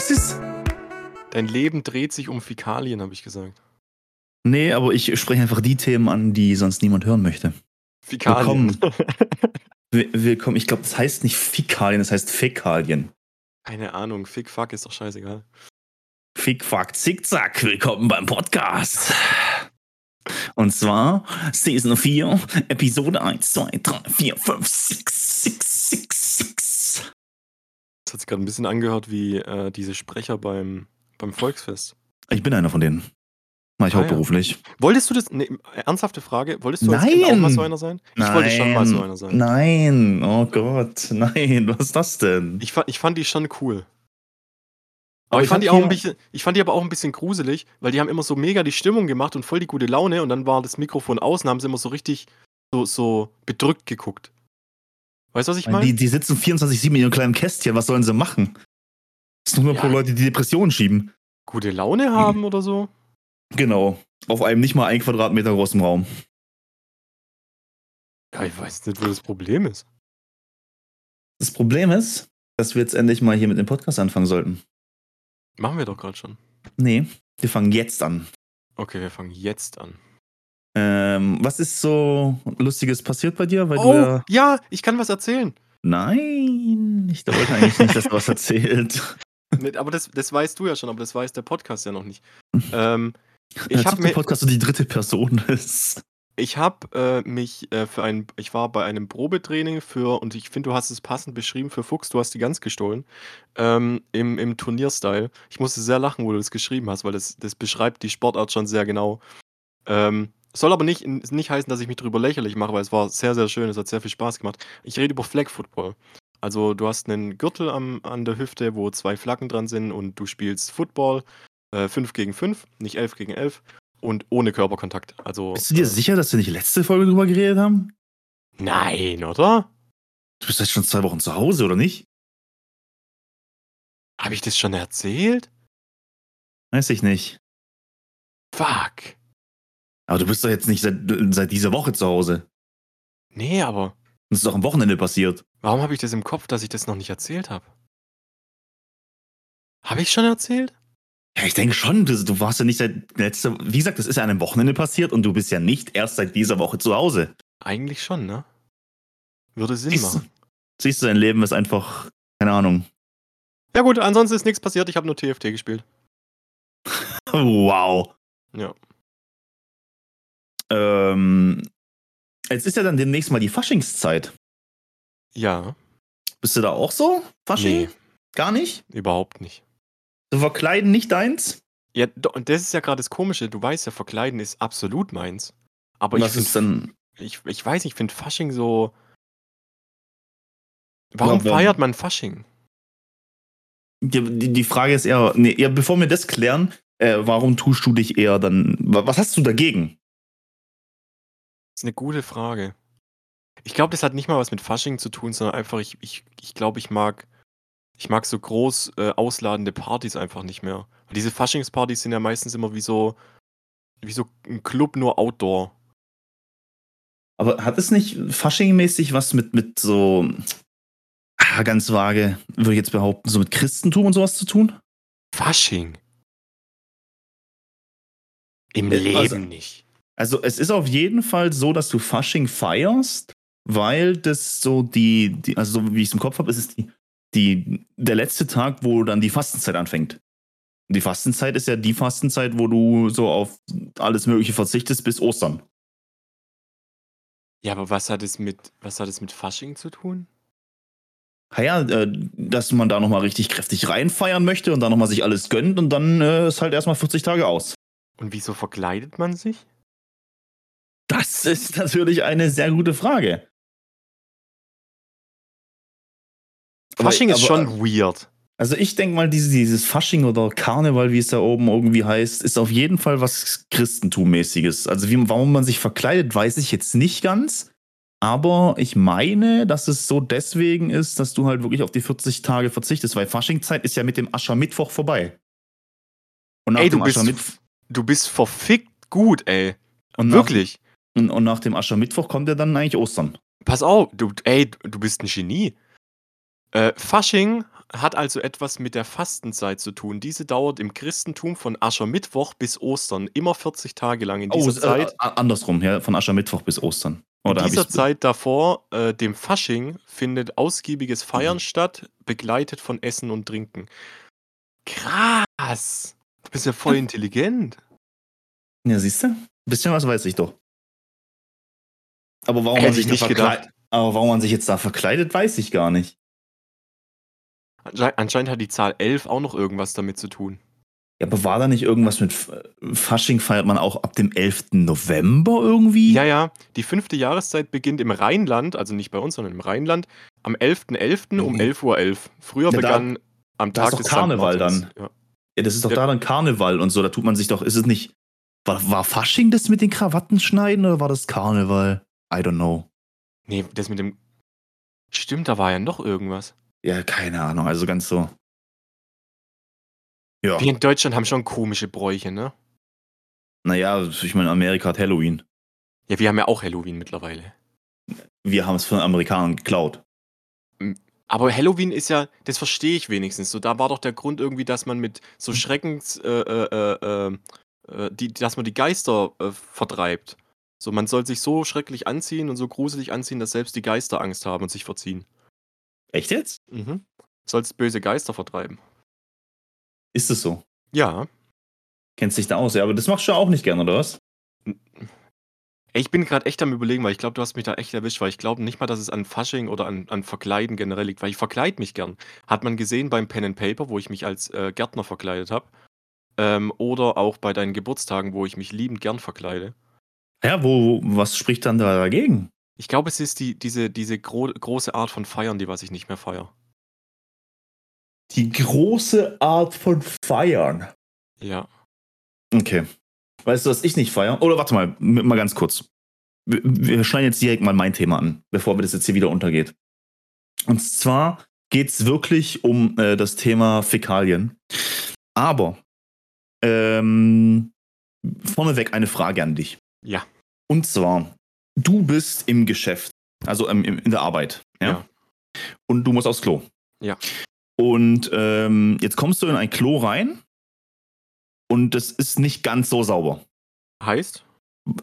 Was ist? Dein Leben dreht sich um Fäkalien, habe ich gesagt. Nee, aber ich spreche einfach die Themen an, die sonst niemand hören möchte. Fäkalien. Willkommen. Willkommen. Ich glaube, das heißt nicht Fäkalien, das heißt Fäkalien. Keine Ahnung, Fick, fuck, ist doch scheißegal. Fick, fuck, zickzack. Willkommen beim Podcast. Und zwar Season 4, Episode 1, 2, 3, 4, 5, 6, 6, 6, 6. Das hat sich gerade ein bisschen angehört wie äh, diese Sprecher beim, beim Volksfest. Ich bin einer von denen. Mach ich Ah, ja. hauptberuflich. Wolltest du das, ne, ernsthafte Frage, wolltest du Nein. Auch mal so einer sein? Ich wollte schon mal so einer sein. Nein, oh Gott, nein, was ist das denn? Ich, ich fand die schon cool. Aber Aber ich fand, die auch ein bisschen, ich fand die aber auch ein bisschen gruselig, weil die haben immer so mega die Stimmung gemacht und voll die gute Laune und dann war das Mikrofon aus und haben sie immer so richtig so, so bedrückt geguckt. Weißt du, was ich meine? Die, die sitzen 24-7 in ihrem kleinen Kästchen, was sollen sie machen? Das ist nur Ja. pro Leute, die Depressionen schieben. Gute Laune haben oder so? Genau. Auf einem nicht mal ein Quadratmeter großen Raum. Ja, ich weiß nicht, wo das Problem ist. Das Problem ist, dass wir jetzt endlich mal hier mit dem Podcast anfangen sollten. Machen wir doch gerade schon. Nee, wir fangen jetzt an. Okay, wir fangen jetzt an. Ähm, was ist so Lustiges passiert bei dir? Weil Oh, ja. ja, ich kann was erzählen. Nein, ich wollte eigentlich nicht, dass du was erzählt. Mit- aber das, das weißt du ja schon, aber das weiß der Podcast ja noch nicht. Ähm, ich habe mir, Podcast so die dritte Person ist. ich hab, äh, mich äh, für ein, ich war bei einem Probetraining für, und ich finde, du hast es passend beschrieben für Fuchs, du hast die ganz gestohlen, ähm, im, im Turnierstyle. Ich musste sehr lachen, wo du das geschrieben hast, weil das, das beschreibt die Sportart schon sehr genau. Ähm, soll aber nicht, nicht heißen, dass ich mich drüber lächerlich mache, weil es war sehr, sehr schön, es hat sehr viel Spaß gemacht. Ich rede über Flag Football. Also du hast einen Gürtel am, an der Hüfte, wo zwei Flaggen dran sind und du spielst Football, äh, 5 gegen 5, nicht 11 gegen 11 und ohne Körperkontakt. Also, Bist du dir äh, sicher, dass wir nicht letzte Folge drüber geredet haben? Nein, oder? Du bist jetzt schon zwei Wochen zu Hause, oder nicht? Habe ich das schon erzählt? Weiß ich nicht. Fuck. Aber du bist doch jetzt nicht seit, seit dieser Woche zu Hause. Nee, aber Das ist doch am Wochenende passiert. warum habe ich das im Kopf, dass ich das noch nicht erzählt habe? Habe ich schon erzählt? Ja, ich denke schon. Du, du warst ja nicht seit letzter. Wie gesagt, das ist ja an einem Wochenende passiert und du bist ja nicht erst seit dieser Woche zu Hause. Eigentlich schon, ne? Würde Sinn Siehst machen. siehst du, dein Leben ist einfach, keine Ahnung. Ja gut, ansonsten ist nichts passiert. Ich habe nur TFT gespielt. Wow. Ja. Ähm, jetzt ist ja dann demnächst mal die Faschingszeit. Ja. Bist du da auch so? Fasching? Nee, Gar nicht? überhaupt nicht. So verkleiden nicht deins? Ja, und das ist ja gerade das Komische. Du weißt ja, verkleiden ist absolut meins. Aber ich Was ist dann. ich, ich weiß nicht, ich finde Fasching so. Warum warum? feiert man Fasching? Die, die, Frage ist eher, nee, eher, bevor wir das klären, äh, warum tust du dich eher dann. wa- Was hast du dagegen? Ist eine gute Frage. Ich glaube, das hat nicht mal was mit Fasching zu tun, sondern einfach, ich, ich, ich glaube, ich mag, ich mag so groß äh, ausladende Partys einfach nicht mehr. Weil diese Faschingspartys sind ja meistens immer wie so, wie so ein Club nur Outdoor. Aber hat es nicht faschingmäßig was mit, mit so. Ah, ganz vage, würde ich jetzt behaupten, so mit Christentum und sowas zu tun? Fasching? Im Äh, Leben also- nicht. Also es ist auf jeden Fall so, dass du Fasching feierst, weil das so die, die also so wie ich es im Kopf habe, ist es die, die, der letzte Tag, wo dann die Fastenzeit anfängt. Und die Fastenzeit ist ja die Fastenzeit, wo du so auf alles Mögliche verzichtest bis Ostern. Ja, aber was hat es mit, was hat es mit Fasching zu tun? Naja, äh, dass man da nochmal richtig kräftig reinfeiern möchte und dann nochmal sich alles gönnt und dann äh, ist halt erstmal 40 Tage aus. Und wieso verkleidet man sich? Das ist natürlich eine sehr gute Frage. Aber- Fasching ist aber- schon weird. Also ich denke mal, dieses, dieses Fasching oder Karneval, wie es da oben irgendwie heißt, ist auf jeden Fall was Christentummäßiges. Also wie, warum man sich verkleidet, weiß ich jetzt nicht ganz. Aber ich meine, dass es so deswegen ist, dass du halt wirklich auf die 40 Tage verzichtest, weil Faschingzeit ist ja mit dem Aschermittwoch vorbei. Und nach Ey, dem du bist, Aschermittwoch du bist verfickt gut, ey. und nach, Wirklich. Und, und nach dem Aschermittwoch kommt ja dann eigentlich Ostern. Pass auf, du, ey, du bist ein Genie. Äh, Fasching hat also etwas mit der Fastenzeit zu tun. Diese dauert im Christentum von Aschermittwoch bis Ostern, immer 40 Tage lang. In Oh, dieser äh, Zeit, andersrum, ja, von Aschermittwoch bis Ostern. in Oder hab dieser Zeit davor, äh, dem Fasching, findet ausgiebiges Feiern Mhm. statt, begleitet von Essen und Trinken. Krass! Du bist ja voll intelligent. Ja, siehst du? Ein bisschen was weiß ich doch. Aber warum Hätte man sich nicht gedacht. aber warum man sich jetzt da verkleidet, weiß ich gar nicht. Ansche anscheinend hat die Zahl 11 auch noch irgendwas damit zu tun. Ja, aber war da nicht irgendwas mit Fasching feiert man auch ab dem 11. November irgendwie? Ja, ja, die fünfte Jahreszeit beginnt im Rheinland, also nicht bei uns, sondern im Rheinland, am 11.11. um Mhm. 11.11 Uhr. Früher Ja, da- begann am Tag doch des Karneval dann. Ja. Ja, das ist doch Ja. da dann Karneval und so. Da tut man sich doch, ist es nicht. War, war Fasching das mit den Krawatten schneiden oder war das Karneval? I don't know. Nee, das mit dem. Stimmt, da war ja noch irgendwas. Ja, keine Ahnung. Also ganz so. Ja, Wir in Deutschland haben schon komische Bräuche, ne? naja, ich meine, Amerika hat Halloween. Ja, wir haben ja auch Halloween mittlerweile. Wir haben es von Amerikanern geklaut. Aber Halloween ist ja, das verstehe ich wenigstens. So, da war doch der Grund irgendwie, dass man mit so Schreckens, äh, äh, äh, äh, die, dass man die Geister äh, vertreibt. So, man soll sich so schrecklich anziehen und so gruselig anziehen, dass selbst die Geister Angst haben und sich verziehen. Echt jetzt? Mhm. Sollst böse Geister vertreiben. Ist es so? Ja. Kennst dich da aus? Ja, aber das machst du ja auch nicht gern, oder was? Ey, Ich bin gerade echt am überlegen, weil ich glaube, du hast mich da echt erwischt, weil ich glaube nicht mal, dass es an Fasching oder an, an Verkleiden generell liegt, weil ich verkleide mich gern. Hat man gesehen beim Pen and Paper, wo ich mich als äh, Gärtner verkleidet habe. Ähm, oder auch bei deinen Geburtstagen, wo ich mich liebend gern verkleide. Ja, wo, was spricht dann da dagegen? Ich glaube, es ist die, diese, diese gro große Art von Feiern, die was ich nicht mehr feiere. Die große Art von Feiern. Ja. Okay. Weißt du, was ich nicht feiere? Oder warte mal, mal ganz kurz. Wir, wir schneiden jetzt direkt mal mein Thema an, bevor wir das jetzt hier wieder untergeht. Und zwar geht es wirklich um äh, das Thema Fäkalien. Aber ähm, vorneweg eine Frage an dich. Ja. Und zwar, du bist im Geschäft, also ähm, in der Arbeit. Ja? Ja. Und du musst aufs Klo. Ja. Und ähm, jetzt kommst du in ein Klo rein und es ist nicht ganz so sauber. Heißt?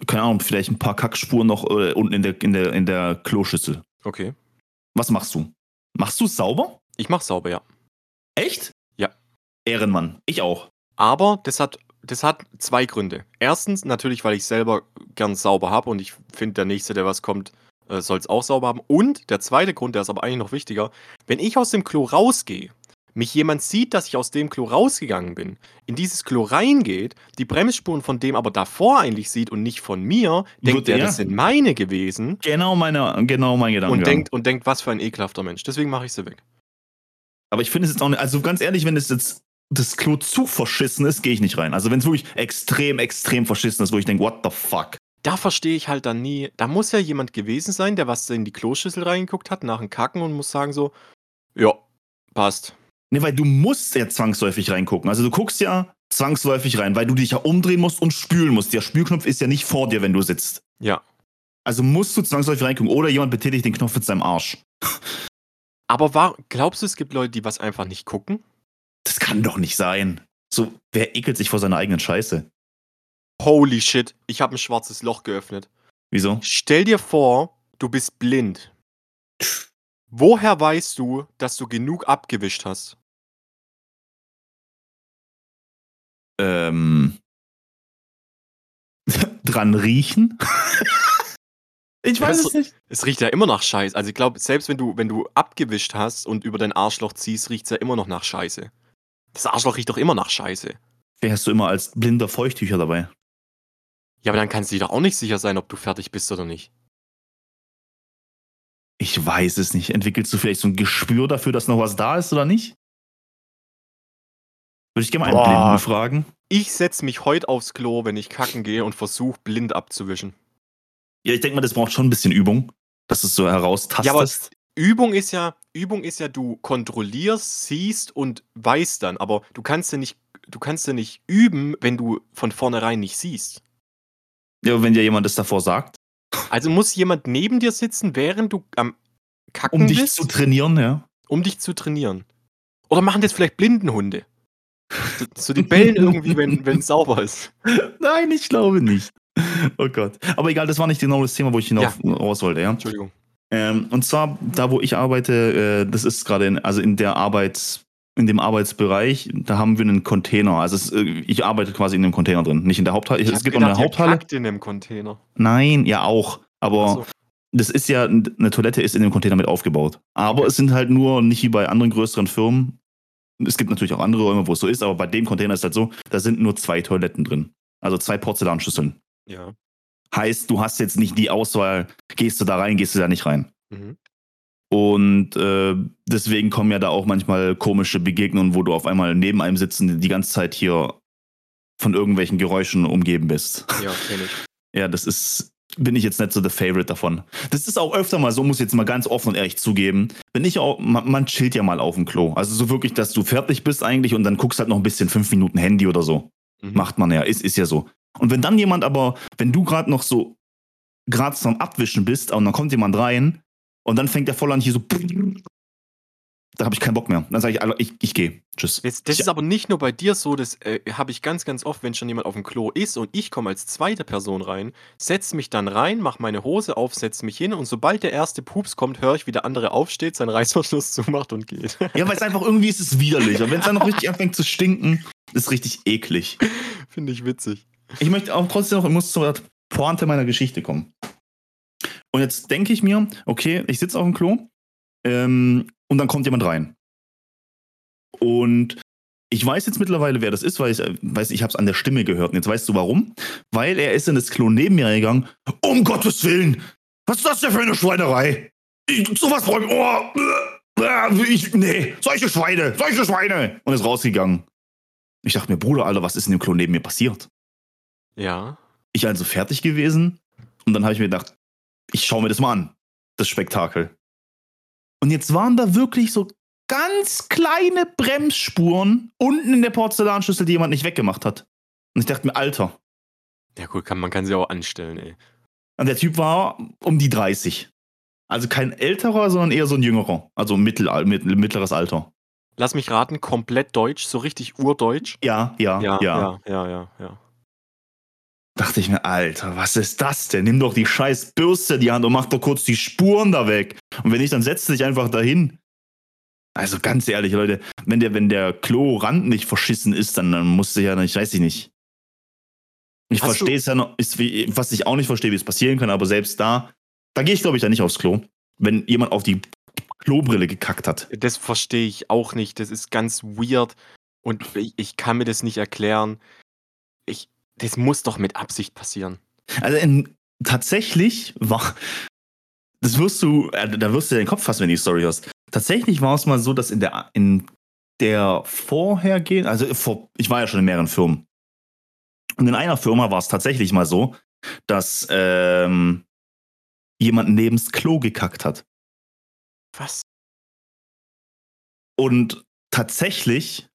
Keine Ahnung, vielleicht ein paar Kackspuren noch äh, unten in der, in, der, in der Kloschüssel. Okay. Was machst du? Machst du es sauber? Ich mach sauber, ja. Echt? Ja. Ehrenmann. Ich auch. Aber das hat, das hat zwei Gründe. Erstens, natürlich, weil ich selber gern sauber habe und ich finde, der Nächste, der was kommt, äh, soll es auch sauber haben. Und der zweite Grund, der ist aber eigentlich noch wichtiger, wenn ich aus dem Klo rausgehe, mich jemand sieht, dass ich aus dem Klo rausgegangen bin, in dieses Klo reingeht, die Bremsspuren von dem aber davor eigentlich sieht und nicht von mir, denkt der, er? das sind meine gewesen Genau, meine, genau mein Gedanke. und denkt, und denkt, was für ein ekelhafter Mensch. Deswegen mache ich sie weg. Aber ich finde es jetzt auch nicht, also ganz ehrlich, wenn es jetzt das Klo zu verschissen ist, gehe ich nicht rein. Also wenn es wirklich extrem, extrem verschissen ist, wo ich denke, what the fuck? Da verstehe ich halt dann nie. Da muss ja jemand gewesen sein, der was in die Kloschüssel reingeguckt hat, nach dem Kacken und muss sagen so, ja, passt. Ne, weil du musst ja zwangsläufig reingucken. Also du guckst ja zwangsläufig rein, weil du dich ja umdrehen musst und spülen musst. Der Spülknopf ist ja nicht vor dir, wenn du sitzt. Ja. Also musst du zwangsläufig reingucken. Oder jemand betätigt den Knopf mit seinem Arsch. Aber war, glaubst du, es gibt Leute, die was einfach nicht gucken? Das kann doch nicht sein. So, wer ekelt sich vor seiner eigenen Scheiße? Holy shit, ich habe ein schwarzes Loch geöffnet. Wieso? Stell dir vor, du bist blind. Woher weißt du, dass du genug abgewischt hast? Ähm. dran riechen? ich weiß es nicht. Es riecht ja immer nach Scheiß. Also ich glaube, selbst wenn du, wenn du abgewischt hast und über dein Arschloch ziehst, riecht es ja immer noch nach Scheiße. Das Arschloch riecht doch immer nach Scheiße. Wer hast du immer als blinder Feuchttücher dabei? Ja, aber dann kannst du dir doch auch nicht sicher sein, ob du fertig bist oder nicht. Ich weiß es nicht. Entwickelst du vielleicht so ein Gespür dafür, dass noch was da ist oder nicht? Würde ich gerne mal einen Boah. Blinden fragen. Ich setze mich heute aufs Klo, wenn ich kacken gehe und versuche blind abzuwischen. Ja, ich denke mal, das braucht schon ein bisschen Übung, dass du es so heraustastest. Ja, aber Übung ist ja, Übung ist ja, du kontrollierst, siehst und weißt dann, aber du kannst ja nicht, du kannst ja nicht üben, wenn du von vornherein nicht siehst. ja, wenn dir jemand das davor sagt, Also muss jemand neben dir sitzen, während du am Kacken um dich bist, zu trainieren, ja. um dich zu trainieren. Oder machen das vielleicht Blindenhunde? So, so die bellen irgendwie, wenn es sauber ist. Nein, ich glaube nicht. Oh Gott. Aber egal, das war nicht genau das Thema, wo ich hinauf Ja. raus wollte, ja. Entschuldigung. Ähm, und zwar, da wo ich arbeite, äh, das ist gerade in, also in der Arbeits, in dem Arbeitsbereich, da haben wir einen Container. Also es, äh, ich arbeite quasi in dem Container drin, nicht in der Haupthalle. Ich es gibt noch eine gedacht, ihr Haupthalle. in einem Container. Nein, ja auch. Aber so. das ist ja, eine Toilette ist in dem Container mit aufgebaut. Aber es sind halt nur nicht wie bei anderen größeren Firmen. Es gibt natürlich auch andere Räume, wo es so ist, aber bei dem Container ist halt so, da sind nur zwei Toiletten drin. Also zwei Porzellanschüsseln. Ja. Heißt, du hast jetzt nicht die Auswahl, gehst du da rein, gehst du da nicht rein. Mhm. Und äh, deswegen kommen ja da auch manchmal komische Begegnungen, wo du auf einmal neben einem sitzen, die ganze Zeit hier von irgendwelchen Geräuschen umgeben bist. Ja, ich. Ja, das ist, bin ich jetzt nicht so der Favorite davon. Das ist auch öfter mal so, muss ich jetzt mal ganz offen und ehrlich zugeben. Wenn ich auch, man, man chillt ja mal auf dem Klo. Also so wirklich, dass du fertig bist eigentlich und dann guckst halt noch ein bisschen fünf Minuten Handy oder so. Mhm. Macht man ja, ist, ist ja so. Und wenn dann jemand aber, wenn du gerade noch so, gerade am Abwischen bist und dann kommt jemand rein und dann fängt der voll an hier so, da habe ich keinen Bock mehr. Dann sage ich, ich, ich gehe. Tschüss. Das, das Ich- ist aber nicht nur bei dir so, das äh, habe ich ganz, ganz oft, wenn schon jemand auf dem Klo ist und ich komme als zweite Person rein, setze mich dann rein, mache meine Hose auf, setze mich hin und sobald der erste Pups kommt, höre ich, wie der andere aufsteht, seinen Reißverschluss zumacht und geht. Ja, weil es einfach irgendwie ist es widerlich. Und wenn es dann noch richtig anfängt zu stinken, ist richtig eklig. Finde ich witzig. Ich möchte auch trotzdem noch, ich muss zur Pointe meiner Geschichte kommen. Und jetzt denke ich mir, okay, ich sitze auf dem Klo ähm, und dann kommt jemand rein. Und ich weiß jetzt mittlerweile, wer das ist, weil ich weiß, ich habe es an der Stimme gehört. Und jetzt weißt du warum? Weil er ist in das Klo neben mir gegangen. Um Gottes Willen! Was ist das denn für eine Schweinerei? Ich, sowas brauche ich. Oh, äh, äh, ich, nee, solche Schweine, solche Schweine! Und ist rausgegangen. Ich dachte mir, Bruder, Alter, was ist in dem Klo neben mir passiert? Ja. ich also fertig gewesen und dann habe ich mir gedacht, ich schaue mir das mal an, das Spektakel. Und jetzt waren da wirklich so ganz kleine Bremsspuren unten in der Porzellanschüssel, die jemand nicht weggemacht hat. Und ich dachte mir, Alter. Ja, gut, kann, man kann sie auch anstellen, ey. Und der Typ war um die 30. Also kein älterer, sondern eher so ein jüngerer. Also mittel, mit, mittleres Alter. Lass mich raten, komplett deutsch, so richtig urdeutsch. Ja, ja, ja. ja, ja, ja. ja. Dachte ich mir, Alter, was ist das denn? Nimm doch die scheiß Bürste in die Hand und mach doch kurz die Spuren da weg. Und wenn nicht, dann setz dich einfach dahin. Also ganz ehrlich, Leute, wenn der, wenn der Klorand nicht verschissen ist, dann, dann musst du ja nicht, weiß ich nicht. Ich verstehe es ja noch, ist wie, was ich auch nicht verstehe, wie es passieren kann, aber selbst da, da gehe ich, glaube ich, ja nicht aufs Klo. Wenn jemand auf die Klobrille gekackt hat. Das verstehe ich auch nicht. Das ist ganz weird und ich, ich kann mir das nicht erklären. Ich, das muss doch mit Absicht passieren. Also in, tatsächlich war, das wirst du, äh, da wirst du den Kopf fassen, wenn du die Story hörst. Tatsächlich war es mal so, dass in der, in der vorhergehenden, also vor, ich war ja schon in mehreren Firmen. Und in einer Firma war es tatsächlich mal so, dass ähm, jemand neben's Klo gekackt hat. Was? Und tatsächlich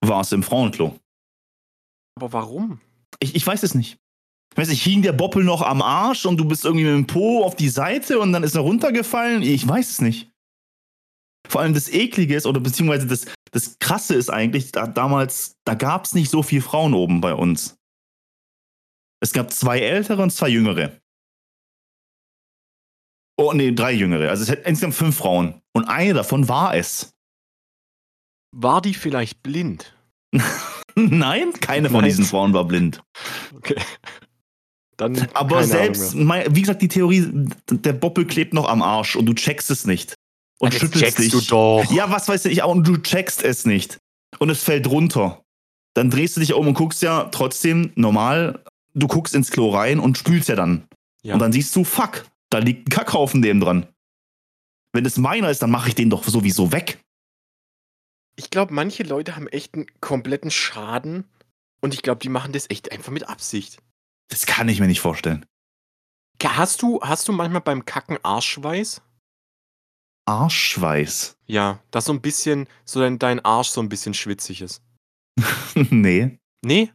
war es im Frauenklo. Aber warum? Ich, ich weiß es nicht. Ich weiß nicht, hing der Boppel noch am Arsch und du bist irgendwie mit dem Po auf die Seite und dann ist er runtergefallen? Ich weiß es nicht. Vor allem das Eklige ist, oder beziehungsweise das, das Krasse ist eigentlich, da, damals, da gab es nicht so viele Frauen oben bei uns. Es gab zwei ältere und zwei jüngere. Oh, nee, drei jüngere. Also es hätte insgesamt fünf Frauen. Und eine davon war es. War die vielleicht blind? Nein, keine von Nein. diesen Frauen war blind. Okay. Dann Aber selbst, mein, wie gesagt, die Theorie, der Boppel klebt noch am Arsch und du checkst es nicht. Und mehr. schüttelst checkst dich. du doch. Ja, was weiß ich, und du checkst es nicht. Und es fällt runter. Dann drehst du dich um und guckst ja trotzdem normal, du guckst ins Klo rein und spülst ja dann. Ja. Und dann siehst du, fuck, da liegt ein Kackhaufen neben dran. Wenn es meiner ist, dann mache ich den doch sowieso weg. Ich glaube, manche Leute haben echt einen kompletten Schaden und ich glaube, die machen das echt einfach mit Absicht. Das kann ich mir nicht vorstellen. Hast du, hast du manchmal beim Kacken Arschschweiß? Arschschweiß. Ja, dass so ein bisschen, so dein, dein Arsch so ein bisschen schwitzig ist. nee. Nee?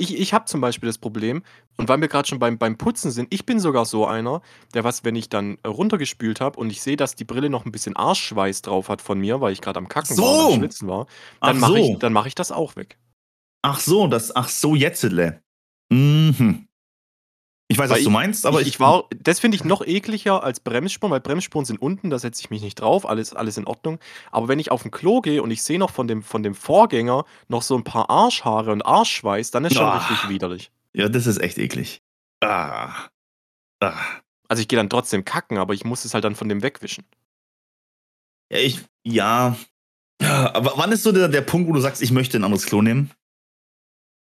Ich ich habe zum Beispiel das Problem und weil wir gerade schon beim beim Putzen sind, ich bin sogar so einer, der was, wenn ich dann, äh, runtergespült habe und ich sehe, dass die Brille noch ein bisschen Arschschweiß drauf hat von mir, weil ich gerade am Kacken war und am So. Schwitzen war, dann Ach mache ich so. dann mache ich das auch weg. Ach so, das, ach so, jetzele. Mhm. Ich weiß, was du ich meinst, aber ich ich, war das finde ich noch ekliger als Bremsspuren, weil Bremsspuren sind unten, da setze ich mich nicht drauf, alles alles in Ordnung. Aber wenn ich auf 'n Klo gehe und ich sehe noch von dem von dem Vorgänger noch so 'n paar Arschhaare und Arschschweiß, dann ist schon Ah. richtig widerlich. Ja, das ist echt eklig. Ah. Ah. Also, ich gehe dann trotzdem kacken, aber ich muss es halt dann von dem wegwischen. Ja, ich, ja. Ja, Aber wann ist so der, der Punkt, wo du sagst, ich möchte ein anderes Klo nehmen?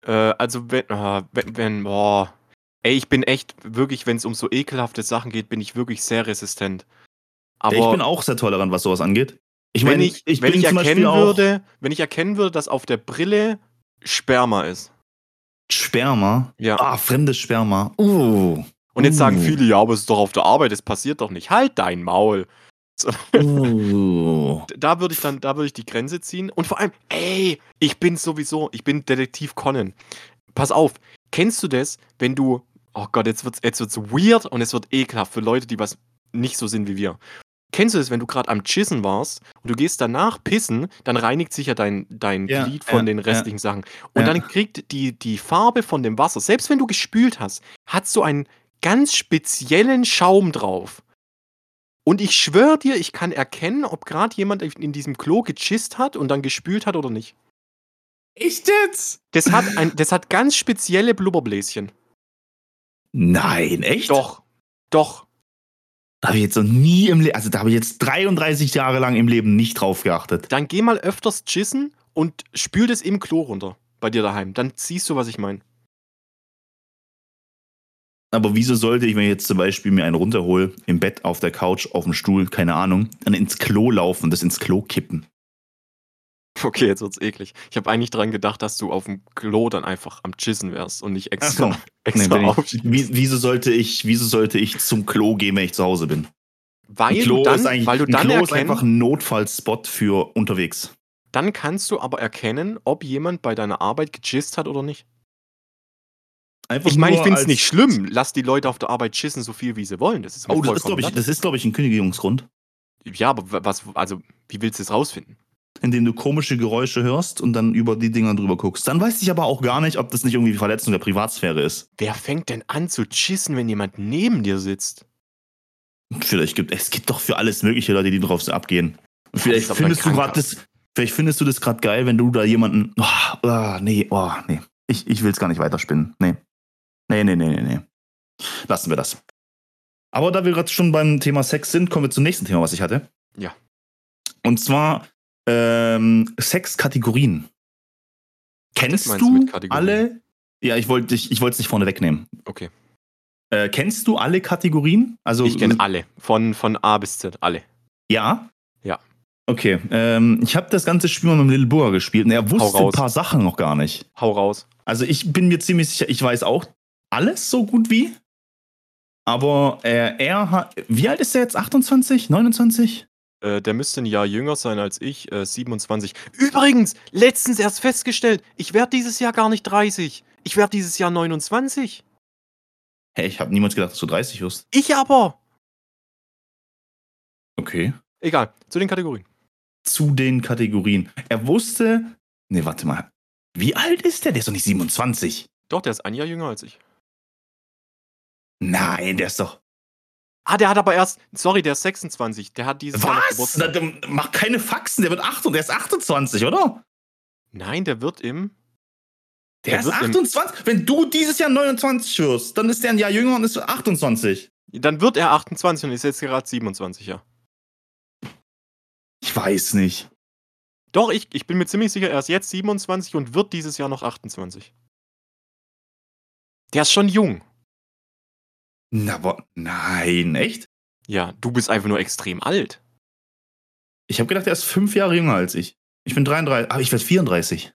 Äh, also, wenn ah, wenn wenn boah. Ey, ich bin echt wirklich, wenn's um so ekelhafte Sachen geht, bin ich wirklich sehr resistent. Ja, ich Aber bin auch sehr tolerant, was sowas angeht. Ich wenn meine, ich ich wenn ich erkennen würde wenn ich erkennen würde, dass auf der Brille Sperma ist. Sperma. Ja. Ah, fremdes Sperma. Uh. Und jetzt sagen Uh. viele: „Ja, aber es ist doch auf der Arbeit, das passiert doch nicht.“ Halt dein Maul. So. Uh. Da würde ich dann da würde ich die Grenze ziehen und vor allem, ey, ich bin sowieso ich bin Detektiv Conan. Pass auf, kennst du das, wenn du oh Gott, jetzt wird's jetzt wird's weird und es wird ekelhaft für Leute, die was nicht so sind wie wir. Kennst du das, wenn du gerade am Chissen warst und du gehst danach pissen, dann reinigt sich ja dein dein Ja, Glied von ja, den ja. restlichen Sachen. Und Ja. dann kriegt die die Farbe von dem Wasser, selbst wenn du gespült hast, hat so einen ganz speziellen Schaum drauf. Und ich schwöre dir, ich kann erkennen, ob gerade jemand in diesem Klo gechisst hat und dann gespült hat oder nicht. Echt jetzt? Das hat ein das hat ganz spezielle Blubberbläschen. Nein, echt? Doch. Doch. Da habe ich jetzt noch nie im Leben, also da habe ich jetzt 33 Jahre lang im Leben nicht drauf geachtet. Dann geh mal öfters chissen und spül das im Klo runter bei dir daheim. Dann siehst du, was ich meine. Aber wieso sollte ich, wenn ich jetzt zum Beispiel mir einen runterhole, im Bett, auf der Couch, auf dem Stuhl, keine Ahnung, dann ins Klo laufen und das ins Klo kippen? Okay, jetzt wird's eklig. Ich habe eigentlich dran gedacht, dass du auf dem Klo dann einfach am Chissen wärst und nicht extra, Nee, extra aufstehst. ich, wie, wieso, sollte ich, wieso sollte ich zum Klo gehen, wenn ich zu Hause bin? Weil ein Klo du dann, ist eigentlich weil du ein dann Klo ist einfach ein Notfallspot für unterwegs. dann kannst du aber erkennen, ob jemand bei deiner Arbeit gechisst hat oder nicht. Einfach Ich meine, ich finde es nicht schlimm. Lass die Leute auf der Arbeit chissen, so viel wie sie wollen. Das ist Oh, das ist, glaube ich, latte. das ist, glaube ich, ein Kündigungsgrund, Ja, aber wa- was, also, wie willst du es rausfinden? Indem du komische Geräusche hörst und dann über die Dinger drüber guckst. Dann weiß ich aber auch gar nicht, ob das nicht irgendwie Verletzung der Privatsphäre ist. Wer fängt denn an zu chissen, wenn jemand neben dir sitzt? Vielleicht gibt es gibt doch für alles mögliche Leute, die drauf abgehen. Vielleicht findest du gerade das, vielleicht findest du das gerade geil, wenn du da jemanden. Oh, oh, nee, oh, nee. Ich, ich will es gar nicht weiterspinnen. Nee. Nee, nee, nee, nee, nee. Lassen wir das. Aber da wir gerade schon beim Thema Sex sind, kommen wir zum nächsten Thema, was ich hatte. Ja. Und zwar ähm, Sexkategorien. Kennst du alle? Ja, ich wollte ich, ich wollte es nicht vorne wegnehmen. Okay. Äh, kennst du alle Kategorien? Also Ich kenne alle. Von, von A bis Z. Alle. Ja? Ja. Okay, ähm, ich habe das ganze Spiel mal mit dem Little Burger gespielt und er wusste ein paar Sachen noch gar nicht. Hau raus. Also ich bin mir ziemlich sicher, ich weiß auch alles so gut wie. Aber äh, er hat. Wie alt ist er jetzt? 28? 29? Äh, der müsste ein Jahr jünger sein als ich, äh, 27. Übrigens, letztens erst festgestellt, ich werde dieses Jahr gar nicht 30. Ich werde dieses Jahr 29. Hey, ich habe niemals gedacht, dass du 30 wirst. Ich aber. Okay. Egal, zu den Kategorien. Zu den Kategorien. Er wusste. Nee, warte mal. Wie alt ist der? Der ist doch nicht 27. Doch, der ist ein Jahr jünger als ich. Nein, der ist doch. Ah, der hat aber erst, sorry, der ist 26. Der hat dieses Jahr Was? Geburtstag. Na, der macht keine Faxen, der wird 8 und der ist 28, oder? Nein, der wird im. Der, Der ist wird im- 28. Wenn du dieses Jahr 29 wirst, dann ist der ein Jahr jünger und ist 28. Dann wird er 28 und ist jetzt gerade 27, ja. Ich weiß nicht. Doch, ich, ich bin mir ziemlich sicher, er ist jetzt 27 und wird dieses Jahr noch 28. Der ist schon jung. Na, aber nein, echt? Ja, du bist einfach nur extrem alt. Ich habe gedacht, er ist fünf Jahre jünger als ich. Ich bin 33, aber ich werde 34.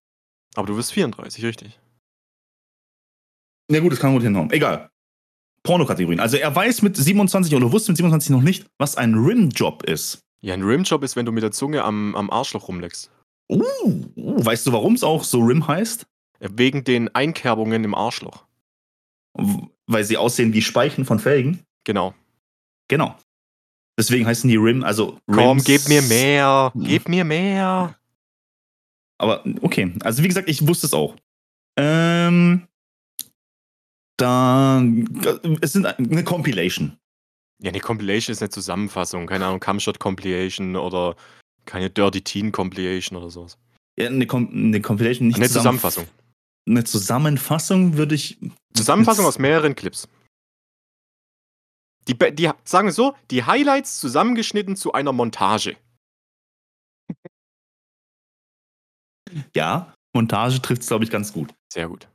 Aber du wirst 34, richtig. Na gut, das kann gut hinhauen. Egal. Pornokategorien. Also er weiß mit 27 oder wusste mit 27 noch nicht, was ein Rimjob ist. Ja, ein Rimjob ist, wenn du mit der Zunge am, am Arschloch rumleckst. Uh, uh weißt du, warum es auch so Rim heißt? Wegen den Einkerbungen im Arschloch. Weil sie aussehen wie Speichen von Felgen. Genau. Genau. Deswegen heißen die Rim, also Komm, Rims. gib mir mehr. Gib mir mehr. Aber okay, also wie gesagt, ich wusste es auch. Ähm, da, es sind eine Compilation. Ja, eine Compilation ist eine Zusammenfassung. Keine Ahnung, Camshot Compilation oder keine Dirty Teen Compilation oder sowas. Ja, eine, Com eine Compilation, nicht Eine zusammen- Zusammenfassung. Eine Zusammenfassung würde ich. Zusammenfassung aus mehreren Clips. Die, die, sagen wir so, die Highlights zusammengeschnitten zu einer Montage. Ja, Montage trifft es, glaube ich, ganz gut. Sehr gut.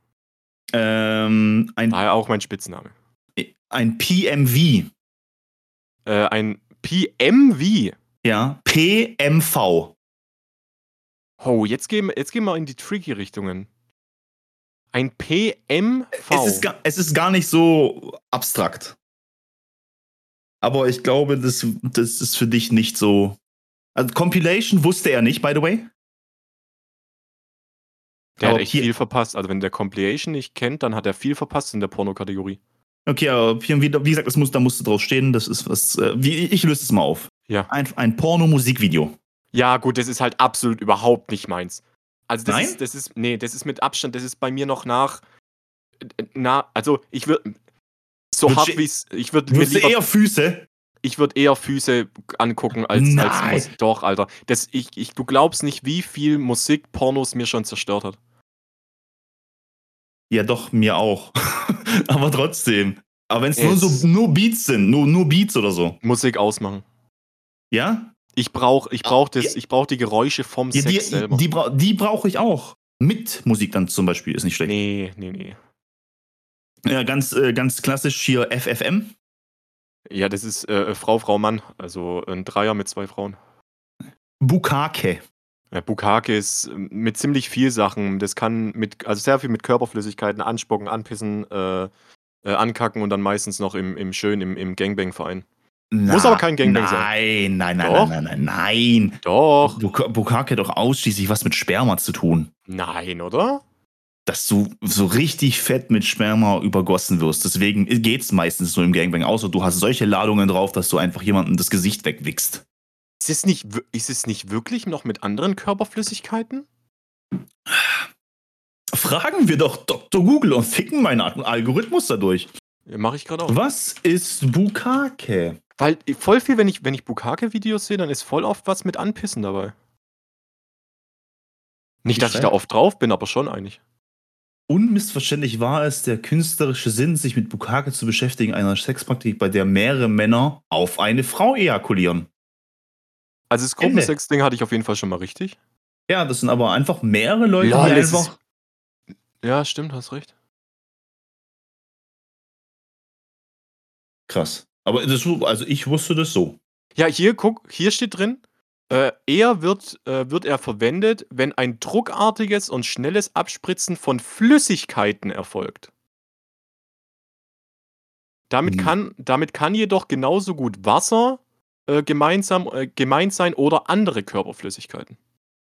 Ähm, ein, Daher auch mein Spitzname. ein PMV. Äh, ein PMV. Ja, PMV. Oh, jetzt gehen, jetzt gehen wir in die tricky Richtungen. Ein PMV. Es ist, gar, es ist gar nicht so abstrakt. Aber ich glaube, das, das ist für dich nicht so. Also Compilation wusste er nicht, by the way. der hat aber echt hier- viel verpasst. Also wenn der Compilation nicht kennt, dann hat er viel verpasst in der Pornokategorie. Okay, aber wie gesagt, das muss, da musst du drauf stehen. Das ist was. Äh, wie, ich löse es mal auf. Ja. Ein, ein Porno-Musikvideo. Ja, gut, das ist halt absolut überhaupt nicht meins. Also das Nein? ist, das ist, nee, das ist mit Abstand, das ist bei mir noch nach, na, also ich würde, so Würdest hart wie es, ich würde mir lieber, eher Füße. ich würde eher Füße angucken als, Nein. als Musik. Doch, Alter, das, ich, ich, du glaubst nicht, wie viel Musik Pornos mir schon zerstört hat. Ja, doch, mir auch. aber trotzdem. Aber wenn es nur so nur Beats sind, nur, nur Beats oder so. Musik ausmachen. Ja? Ich brauche, ich brauche das, ich brauche die Geräusche vom ja Sex die selber. die, bra die brauche ich auch. Mit Musik dann zum Beispiel, ist nicht schlecht. nee, nee, nee. Ja, ganz, äh, ganz klassisch hier FFM. Ja, das ist äh, Frau, Frau, Mann. Also ein Dreier mit zwei Frauen. Bukake. Ja, Bukake ist ähm, mit ziemlich viel Sachen. Das kann mit, also sehr viel mit Körperflüssigkeiten anspucken, anpissen, äh, äh, ankacken und dann meistens noch im, im schön im, im Gangbang-Verein. Muss aber kein Gangbang sein. Nein, nein, nein, Doch. nein, nein, nein, nein. Doch. Buka Bukake hat doch ausschließlich was mit Sperma zu tun. Nein, oder? Dass du so richtig fett mit Sperma übergossen wirst. Deswegen geht's meistens so im Gangbang. Außer du hast solche Ladungen drauf, dass du einfach jemandem das Gesicht wegwickst. Ist es nicht, ist es nicht wirklich noch mit anderen Körperflüssigkeiten? Fragen wir doch Dr. Google und ficken meinen Al- Algorithmus dadurch. Ja, Mache ich gerade auch. Was ist Bukake? Weil voll viel, wenn ich, wenn ich Bukake-Videos sehe, dann ist voll oft was mit Anpissen dabei. Nicht, dass ich da oft drauf bin, aber schon eigentlich. Unmissverständlich war es der künstlerische Sinn, sich mit Bukake zu beschäftigen, einer Sexpraktik, bei der mehrere Männer auf eine Frau ejakulieren. Also das. Gruppensex-Ding hatte ich auf jeden Fall schon mal richtig. Ja, das sind aber einfach mehrere Leute, Lol, die einfach. Ja, stimmt, hast recht. Krass. Aber das, also ich wusste das so. Ja, hier, guck, hier steht drin, äh, eher wird, äh, wird er verwendet, wenn ein druckartiges und schnelles Abspritzen von Flüssigkeiten erfolgt. Damit, Hm. kann, damit kann jedoch genauso gut Wasser äh, gemeinsam, äh, gemeint sein oder andere Körperflüssigkeiten.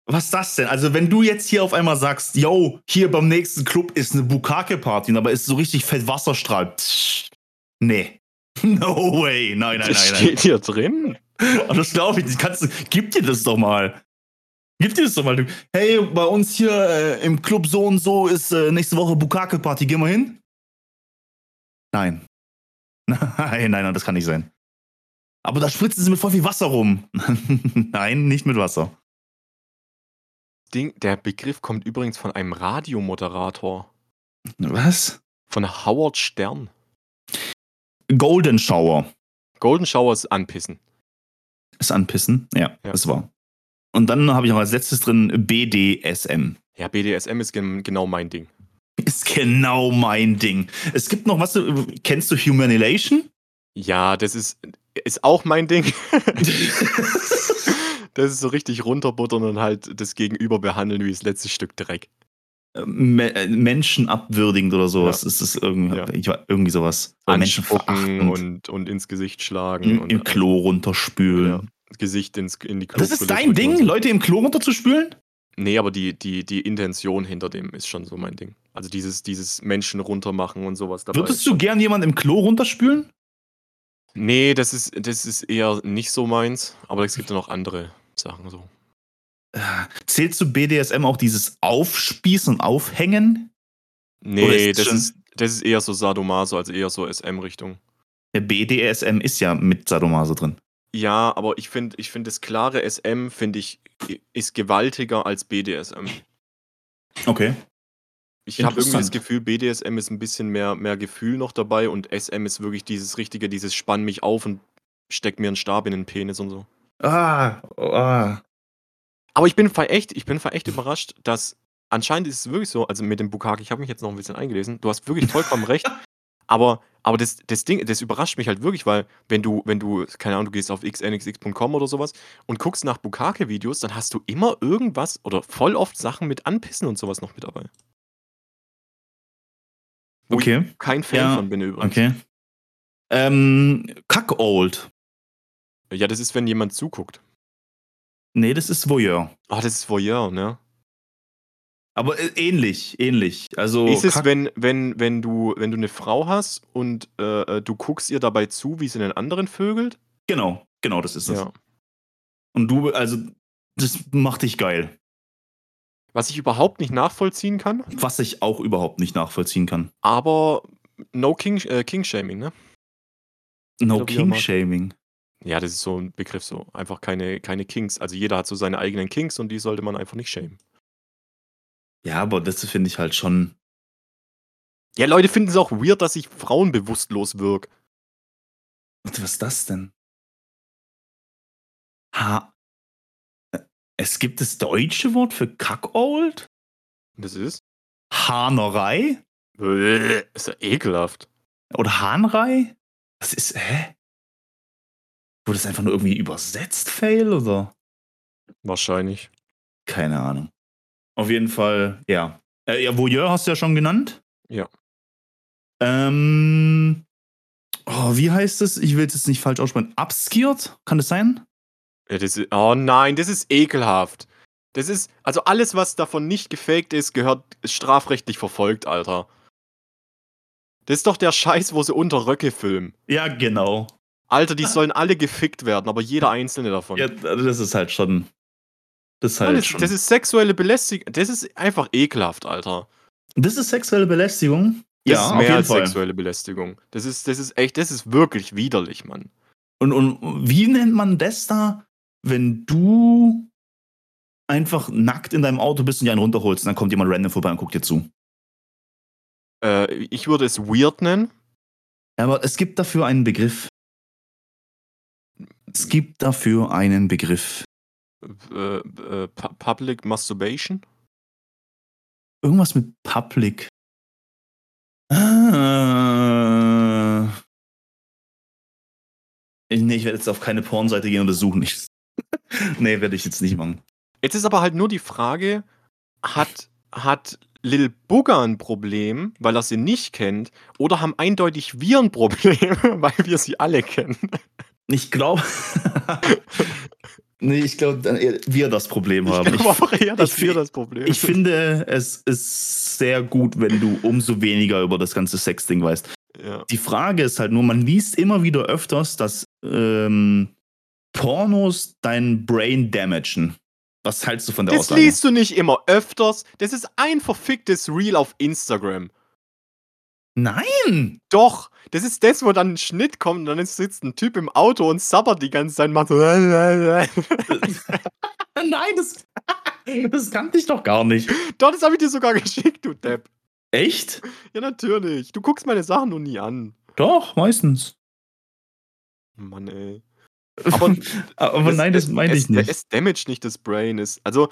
Was ist das denn? Also, wenn du jetzt hier auf einmal sagst, yo, hier beim nächsten Club ist eine Bukake-Party, und aber ist so richtig fett Wasserstrahl. Psch, nee. No way. Nein, nein, das nein, nein. steht hier drin. Aber das glaube ich nicht. Kannst du, gib dir das doch mal. Gib dir das doch mal. Hey, bei uns hier äh, im Club so und so ist äh, nächste Woche Bukake-Party. Gehen wir hin? Nein. Nein, nein, nein, das kann nicht sein. Aber da spritzen sie mit voll viel Wasser rum. nein, nicht mit Wasser. Ding, der Begriff kommt übrigens von einem Radiomoderator. Was? Von Howard Stern. Golden Shower. Golden Showers anpissen. Ist anpissen? Ja, Ja. das war. Und dann habe ich noch als letztes drin BDSM. Ja, BDSM ist gen genau mein Ding. Ist genau mein Ding. Es gibt noch was, äh, kennst du Humanilation? Ja, das ist, ist auch mein Ding. das ist so richtig runterbuttern und halt das Gegenüber behandeln wie das letzte Stück Dreck. Me äh, Menschen abwürdigend oder sowas. Ist das irgendwie, Ja. ich, irgendwie sowas. Oder Menschen verachtend. und, und ins Gesicht schlagen im, und im Klo runterspülen. Ja. Gesicht ins, in die Das ist dein Ding, so. Leute im Klo runterzuspülen? Nee, aber die, die, die Intention hinter dem ist schon so mein Ding. Also dieses, dieses Menschen runtermachen und sowas dabei. Würdest du gern jemanden im Klo runterspülen? Nee, das ist, das ist eher nicht so meins, aber es gibt ja noch andere Sachen so. Äh, Zählt zu BDSM auch dieses Aufspießen und Aufhängen? Nee, ist das ist, das ist eher so Sadomaso, also eher so SM-Richtung. Der BDSM ist ja mit Sadomaso drin. Ja, aber ich finde, ich finde das klare SM, finde ich, ist gewaltiger als BDSM. Okay. Ich habe irgendwie das. Gefühl, BDSM ist ein bisschen mehr, mehr Gefühl noch dabei und SM ist wirklich dieses richtige, dieses Spann mich auf und steck mir einen Stab in den Penis und so. Ah, ah. Aber ich bin echt, ich bin echt überrascht, dass anscheinend ist es wirklich so, also mit dem Bukake, ich habe mich jetzt noch ein bisschen eingelesen, du hast wirklich vollkommen recht, aber, aber das, das Ding, das überrascht mich halt wirklich, weil wenn du, wenn du, keine Ahnung, du gehst auf xnxx.com oder sowas und guckst nach Bukake-Videos, dann hast du immer irgendwas oder voll oft Sachen mit Anpissen und sowas noch mit dabei. Wo Okay. ich kein Fan Ja, von bin übrigens. Okay. Ähm, Kackold. Ja, das ist, wenn jemand zuguckt. Nee, das ist Voyeur. Ah, das ist Voyeur, ne? Aber äh, ähnlich, ähnlich. Also ist es, wenn, wenn, wenn, du, wenn du eine Frau hast und äh, äh, du guckst ihr dabei zu, wie sie den anderen vögelt? Genau, genau, das ist es. Ja. Und du, also, das macht dich geil. Was ich überhaupt nicht nachvollziehen kann, Was ich auch überhaupt nicht nachvollziehen kann. aber no King, äh, King-Shaming, ne? No mag. King-Shaming. Ja, das ist so ein Begriff so. Einfach keine, keine Kings. Also jeder hat so seine eigenen Kings und die sollte man einfach nicht shamen. Ja, aber das finde ich halt schon. Ja, Leute finden es auch weird, dass ich Frauen bewusstlos wirke. Was ist das denn? Ha. Äh, Es gibt das deutsche Wort für Kackold? Das ist? Hahnerei? Ist ja ekelhaft. Oder Hahnrei? Das ist, hä? Wurde das einfach nur irgendwie übersetzt, Fail, oder? Wahrscheinlich. Keine Ahnung. Auf jeden Fall, ja. Äh, ja, Voyeur hast du ja schon genannt. Ja. Ähm. Oh, wie heißt es? Ich will es jetzt nicht falsch aussprechen. Upskirt? Kann das sein? Ja, das ist, oh nein, das ist ekelhaft. Das ist, also alles, was davon nicht gefaked ist, gehört strafrechtlich verfolgt, Alter. Das ist doch der Scheiß, wo sie unter Röcke filmen. Ja, genau. Alter, die sollen alle gefickt werden, aber jeder einzelne davon. Ja, das ist halt schon. Das ist halt Alles, schon. das ist sexuelle Belästigung. Das ist einfach ekelhaft, Alter. das ist sexuelle Belästigung. Das ja, ist mehr als Fall. sexuelle Belästigung. Das ist, das ist echt, das ist wirklich widerlich, Mann. Und, und wie nennt man das da, wenn du einfach nackt in deinem Auto bist und dir einen runterholst und dann kommt jemand random vorbei und guckt dir zu? Äh, ich würde es weird nennen. Aber es gibt dafür einen Begriff. Es gibt dafür einen Begriff. Äh, äh, Pu- Public Masturbation. Irgendwas mit Public. Ah. Ich, nee, ich werde jetzt auf keine Pornseite gehen und das suchen. Ich, nee, werde ich jetzt nicht machen. Jetzt ist aber halt nur die Frage, hat, hat Lil Bugger ein Problem, weil er sie nicht kennt, oder haben eindeutig wir ein Problem, weil wir sie alle kennen? Ich glaube. nee, ich glaube, wir das Problem haben. Ich glaube auch eher, dass ich wir das Problem Ich finde, es ist sehr gut, wenn du umso weniger über das ganze Sexding weißt. ja. Die Frage ist halt nur, man liest immer wieder öfters, dass ähm, Pornos dein Brain damagen. Was hältst du von der Das Aussage? liest du nicht immer öfters. Das ist ein verficktes Reel auf Instagram. Nein! Doch, das ist das, wo dann ein Schnitt kommt und dann sitzt ein Typ im Auto und sabbert die ganze Zeit und macht so. Nein, das, das kannte ich doch gar nicht. Doch, das habe ich dir sogar geschickt, du Depp. Echt? Ja, natürlich. Du guckst meine Sachen nur nie an. Doch, meistens. Mann, ey. Aber, aber nein, das meine ich nicht. Es damaged nicht das Brain. Es, also,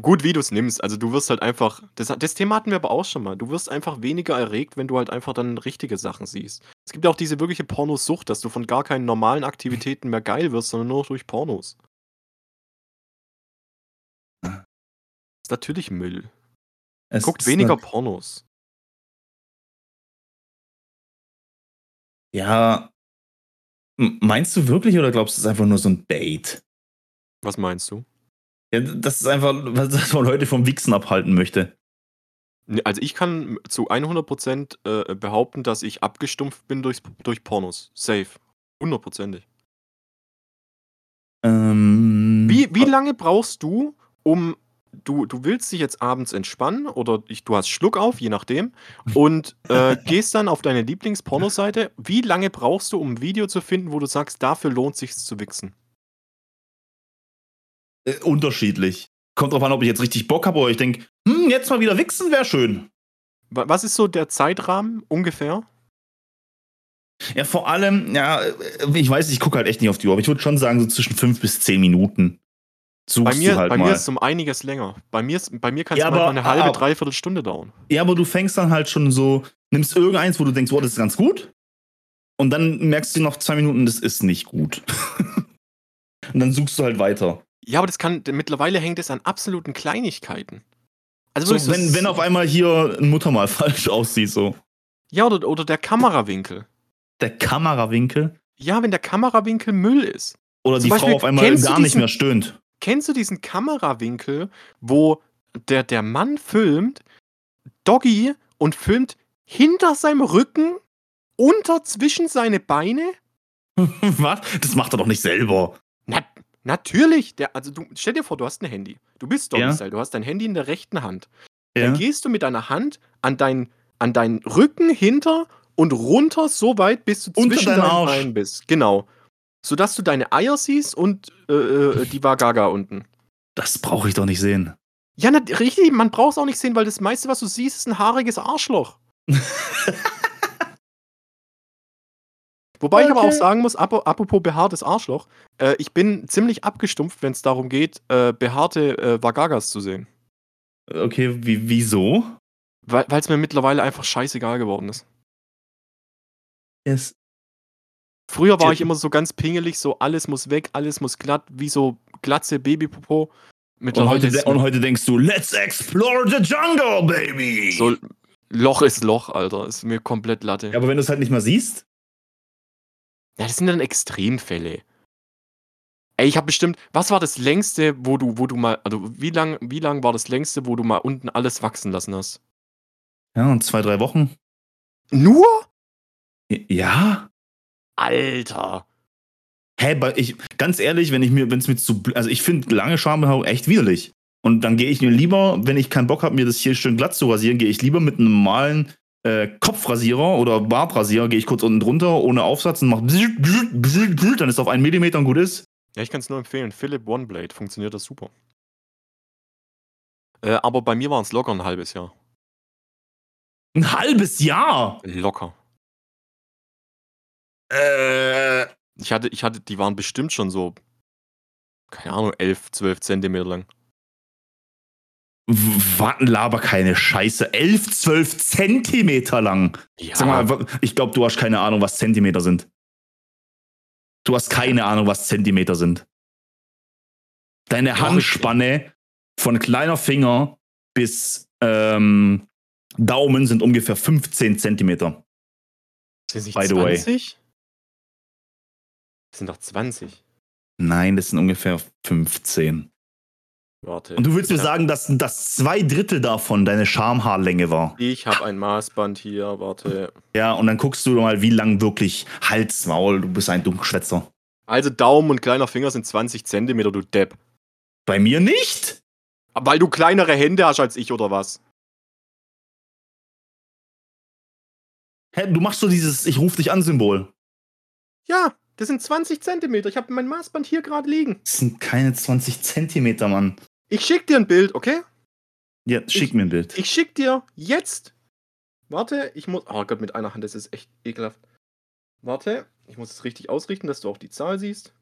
gut, wie du es nimmst. Also, du wirst halt einfach. Das, das Thema hatten wir aber auch schon mal. Du wirst einfach weniger erregt, wenn du halt einfach dann richtige Sachen siehst. Es gibt ja auch diese wirkliche Pornosucht, dass du von gar keinen normalen Aktivitäten mehr geil wirst, sondern nur noch durch Pornos. Das ist natürlich Müll. Es Guckt ist weniger nat- Pornos. Ja. Meinst du wirklich oder glaubst du, es ist einfach nur so ein Bait? Was meinst du? Ja, das ist einfach, was man Leute vom Wichsen abhalten möchte. Also ich kann zu 100% äh, behaupten, dass ich abgestumpft bin durch, durch Pornos. Safe. Hundertprozentig. Ähm, Wie, wie lange brauchst du, um. Du, du willst dich jetzt abends entspannen oder ich, du hast Schluck auf, je nachdem, und äh, gehst dann auf deine Lieblingspornoseite. Wie lange brauchst du, um ein Video zu finden, wo du sagst, dafür lohnt sich zu wichsen? Äh, unterschiedlich. Kommt drauf an, ob ich jetzt richtig Bock habe oder ich denke, hm, jetzt mal wieder wichsen wäre schön. Was ist so der Zeitrahmen ungefähr? Ja, vor allem, ja, ich weiß, ich gucke halt echt nicht auf die Uhr, aber ich würde schon sagen, so zwischen fünf bis zehn Minuten. Suchst bei mir, halt bei mir ist es um einiges länger. Bei mir, bei mir kann es ja, mal eine halbe, aber, dreiviertel Stunde dauern. Ja, aber du fängst dann halt schon so, nimmst irgendeins, wo du denkst, wow, das ist ganz gut. Und dann merkst du nach zwei Minuten, das ist nicht gut. und dann suchst du halt weiter. Ja, aber das kann, mittlerweile hängt es an absoluten Kleinigkeiten. Also so, wenn, wenn auf einmal hier ein Muttermal falsch aussieht, so. Ja, oder, oder der Kamerawinkel. Der Kamerawinkel? Ja, wenn der Kamerawinkel Müll ist. Oder Zum die Beispiel, Frau auf einmal gar diesen, nicht mehr stöhnt. Kennst du diesen Kamerawinkel, wo der, der Mann filmt, Doggy, und filmt hinter seinem Rücken, unter zwischen seine Beine? Was? Das macht er doch nicht selber. Na, natürlich. Der, also du, stell dir vor, du hast ein Handy. Du bist Doggy-Style. Ja. Du hast dein Handy in der rechten Hand. Ja. Dann gehst du mit deiner Hand an, dein, an deinen Rücken hinter und runter so weit, bis du Unter zwischen deinen Beinen bist. Genau sodass du deine Eier siehst und äh, äh die Vagaga unten. Das brauche ich doch nicht sehen. Ja, na, richtig, man braucht es auch nicht sehen, weil das meiste, was du siehst, ist ein haariges Arschloch. Wobei okay. ich aber auch sagen muss, apropos behaartes Arschloch, äh, ich bin ziemlich abgestumpft, wenn es darum geht, äh, behaarte äh, Vagagas zu sehen. Okay, wie, wieso? Weil es mir mittlerweile einfach scheißegal geworden ist. Es Früher war ich immer so ganz pingelig, so alles muss weg, alles muss glatt, wie so glatze Babypopo. Und heute, und heute denkst du, let's explore the jungle, baby! So, Loch ist Loch, Alter. Ist mir komplett Latte. Ja, aber wenn du es halt nicht mehr siehst? Ja, das sind dann Extremfälle. Ey, ich habe bestimmt, was war das längste, wo du, wo du mal, also wie lang, wie lang war das längste, wo du mal unten alles wachsen lassen hast? Ja, und zwei, drei Wochen. Nur? Ja. Alter. Hä, hey, ich, ganz ehrlich, wenn ich mir, wenn es mir zu, also ich finde lange Schambehaarung echt widerlich. Und dann gehe ich mir lieber, wenn ich keinen Bock habe, mir das hier schön glatt zu rasieren, gehe ich lieber mit einem normalen äh, Kopfrasierer oder Bartrasierer, gehe ich kurz unten drunter, ohne Aufsatz und mache dann ist auf einen Millimeter und gut ist. Ja, ich kann es nur empfehlen. Philipp OneBlade funktioniert das super. Äh, aber bei mir waren es locker ein halbes Jahr. Ein halbes Jahr? Locker. Äh. Ich hatte, ich hatte, die waren bestimmt schon so, keine Ahnung, 11, 12 Zentimeter lang. Warten, laber keine Scheiße. 11, 12 Zentimeter lang. Ja. Sag mal, ich glaube, du hast keine Ahnung, was Zentimeter sind. Du hast keine Ahnung, was Zentimeter sind. Deine Handspanne von kleiner Finger bis ähm, Daumen sind ungefähr 15 Zentimeter. Sind nicht By 20? Das sind doch 20. Nein, das sind ungefähr 15. Warte. Und du willst mir sagen, dass, dass zwei Drittel davon deine Schamhaarlänge war? Ich habe ein Maßband hier, warte. Ja, und dann guckst du mal, wie lang wirklich Hals, Maul, du bist ein Dunkelschwätzer. Also Daumen und kleiner Finger sind 20 Zentimeter, du Depp. Bei mir nicht? Weil du kleinere Hände hast als ich, oder was? Hä, du machst so dieses Ich ruf dich an Symbol. Ja, das sind 20 Zentimeter. Ich habe mein Maßband hier gerade liegen. Das sind keine 20 Zentimeter, Mann. Ich schick dir ein Bild, okay? Ja, schick ich, mir ein Bild. Ich schick dir jetzt. Warte, ich muss. Oh Gott, mit einer Hand, das ist echt ekelhaft. Warte, ich muss es richtig ausrichten, dass du auch die Zahl siehst.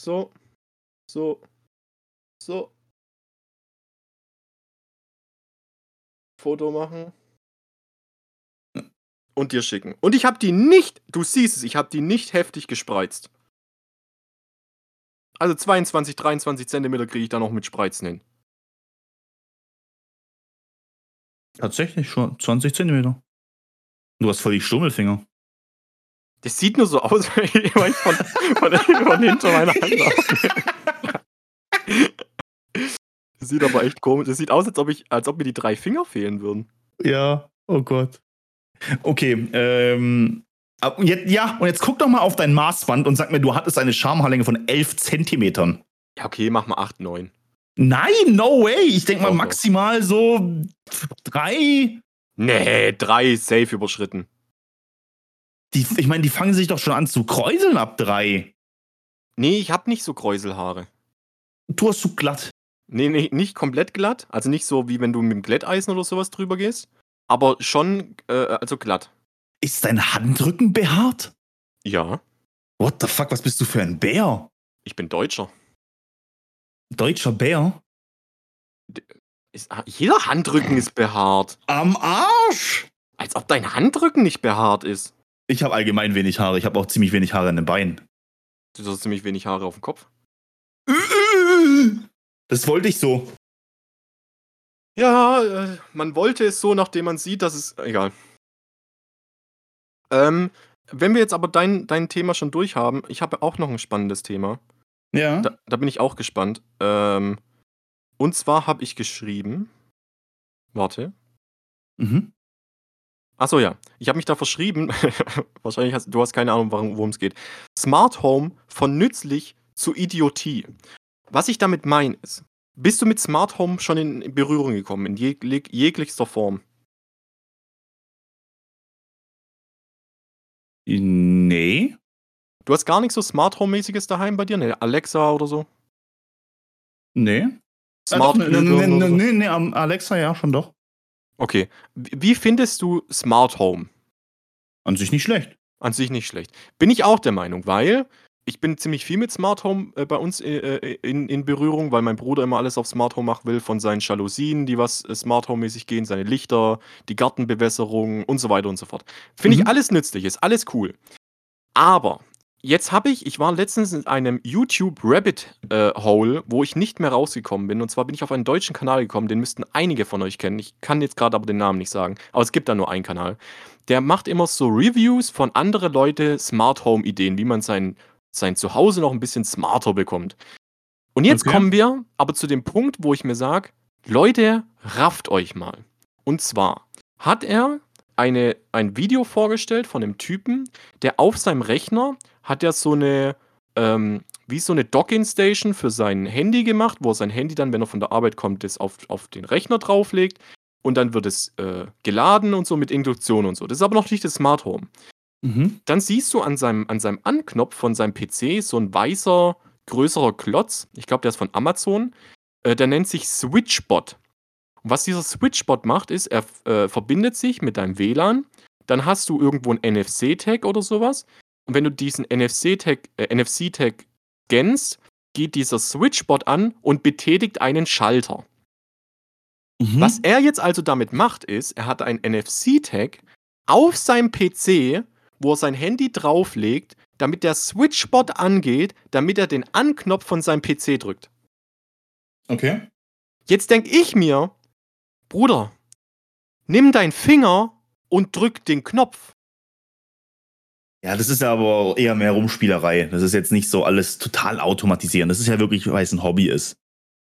So. So. So. Foto machen und dir schicken. Und ich habe die nicht, du siehst es, ich habe die nicht heftig gespreizt. Also 22, 23 Zentimeter kriege ich da noch mit Spreizen hin. Tatsächlich schon 20 Zentimeter. Du hast voll die Stummelfinger. Das sieht nur so aus, wenn ich von, von, von hinter meiner Hand Das sieht aber echt komisch. Das sieht aus, als ob, ich, als ob mir die drei Finger fehlen würden. Ja, oh Gott. Okay, ähm. Jetzt, ja, und jetzt guck doch mal auf dein Maßband und sag mir, du hattest eine Schamhaarlänge von 11 Zentimetern. Ja, okay, mach mal 8, 9. Nein, no way. Ich denke mal maximal so drei. Nee, 3 safe überschritten. Die, ich meine, die fangen sich doch schon an zu kräuseln ab drei. Nee, ich hab nicht so Kräuselhaare. Du hast so glatt. Nee, nee, nicht komplett glatt. Also nicht so, wie wenn du mit dem Glätteisen oder sowas drüber gehst. Aber schon, äh, also glatt. Ist dein Handrücken behaart? Ja, What the fuck, was bist du für ein Bär? ich bin Deutscher. Deutscher Bär? Ist, ah, jeder Handrücken ist behaart. Am Arsch! Als ob dein Handrücken nicht behaart ist. Ich habe allgemein wenig Haare. Ich habe auch ziemlich wenig Haare an den Beinen. Du hast ziemlich wenig Haare auf dem Kopf. Das wollte ich so. Ja, äh, man wollte es so, nachdem man sieht, dass es. Egal. Ähm, wenn wir jetzt aber dein, dein Thema schon durch haben, ich habe auch noch ein spannendes Thema. Ja. Da, da bin ich auch gespannt. Ähm, und zwar habe ich geschrieben. Warte. Mhm. Achso, ja. Ich habe mich da verschrieben. Wahrscheinlich hast du hast keine Ahnung, worum es geht. Smart Home von nützlich zu Idiotie. Was ich damit meine ist, bist du mit Smart Home schon in Berührung gekommen, in jeg jeglichster Form? Nee. Du hast gar nichts so Smart Home-mäßiges daheim bei dir? Ne, Alexa oder so? Nee. Smart nee, nee, Glühbirne oder nee, so? nee, nee, Alexa ja, schon doch. Okay. Wie findest du Smart Home? An sich nicht schlecht. An sich nicht schlecht. Bin ich auch der Meinung, weil ich bin ziemlich viel mit Smart Home äh, bei uns äh, äh, in, in Berührung, weil mein Bruder immer alles auf Smart Home machen will, von seinen Jalousien, die was äh, Smart Home-mäßig gehen, seine Lichter, die Gartenbewässerung und so weiter und so fort. Finde Mhm. ich alles nützlich, ist alles cool. Aber jetzt habe ich, ich war letztens in einem YouTube Rabbit äh, Hole, wo ich nicht mehr rausgekommen bin. Und zwar bin ich auf einen deutschen Kanal gekommen, den müssten einige von euch kennen. Ich kann jetzt gerade aber den Namen nicht sagen, aber es gibt da nur einen Kanal. Der macht immer so Reviews von anderen Leute Smart Home Ideen, wie man sein, sein Zuhause noch ein bisschen smarter bekommt. Und jetzt Okay. kommen wir aber zu dem Punkt, wo ich mir sage, Leute, rafft euch mal. Und zwar hat er eine, ein Video vorgestellt von einem Typen, der auf seinem Rechner hat er so eine, ähm, wie so eine Docking-Station für sein Handy gemacht, wo er sein Handy dann, wenn er von der Arbeit kommt, das auf, auf den Rechner drauflegt und dann wird es äh, geladen und so mit Induktion und so. Das ist aber noch nicht das Smart Home. Mhm. Dann siehst du an seinem, an seinem Anknopf von seinem PC so ein weißer, größerer Klotz. Ich glaube, der ist von Amazon. Äh, der nennt sich Switchbot. Und was dieser Switchbot macht, ist, er äh, verbindet sich mit deinem WLAN. Dann hast du irgendwo ein NFC-Tag oder sowas. Und wenn du diesen NFC-Tag äh, NFC scannst, geht dieser Switchbot an und betätigt einen Schalter. Mhm. Was er jetzt also damit macht, ist, er hat einen NFC-Tag auf seinem PC, wo er sein Handy drauflegt, damit der Switchbot angeht, damit er den Anknopf von seinem PC drückt. Okay. Jetzt denke ich mir, Bruder, nimm deinen Finger und drück den Knopf. Ja, das ist ja aber eher mehr Rumspielerei. Das ist jetzt nicht so alles total automatisieren. Das ist ja wirklich, weil es ein Hobby ist.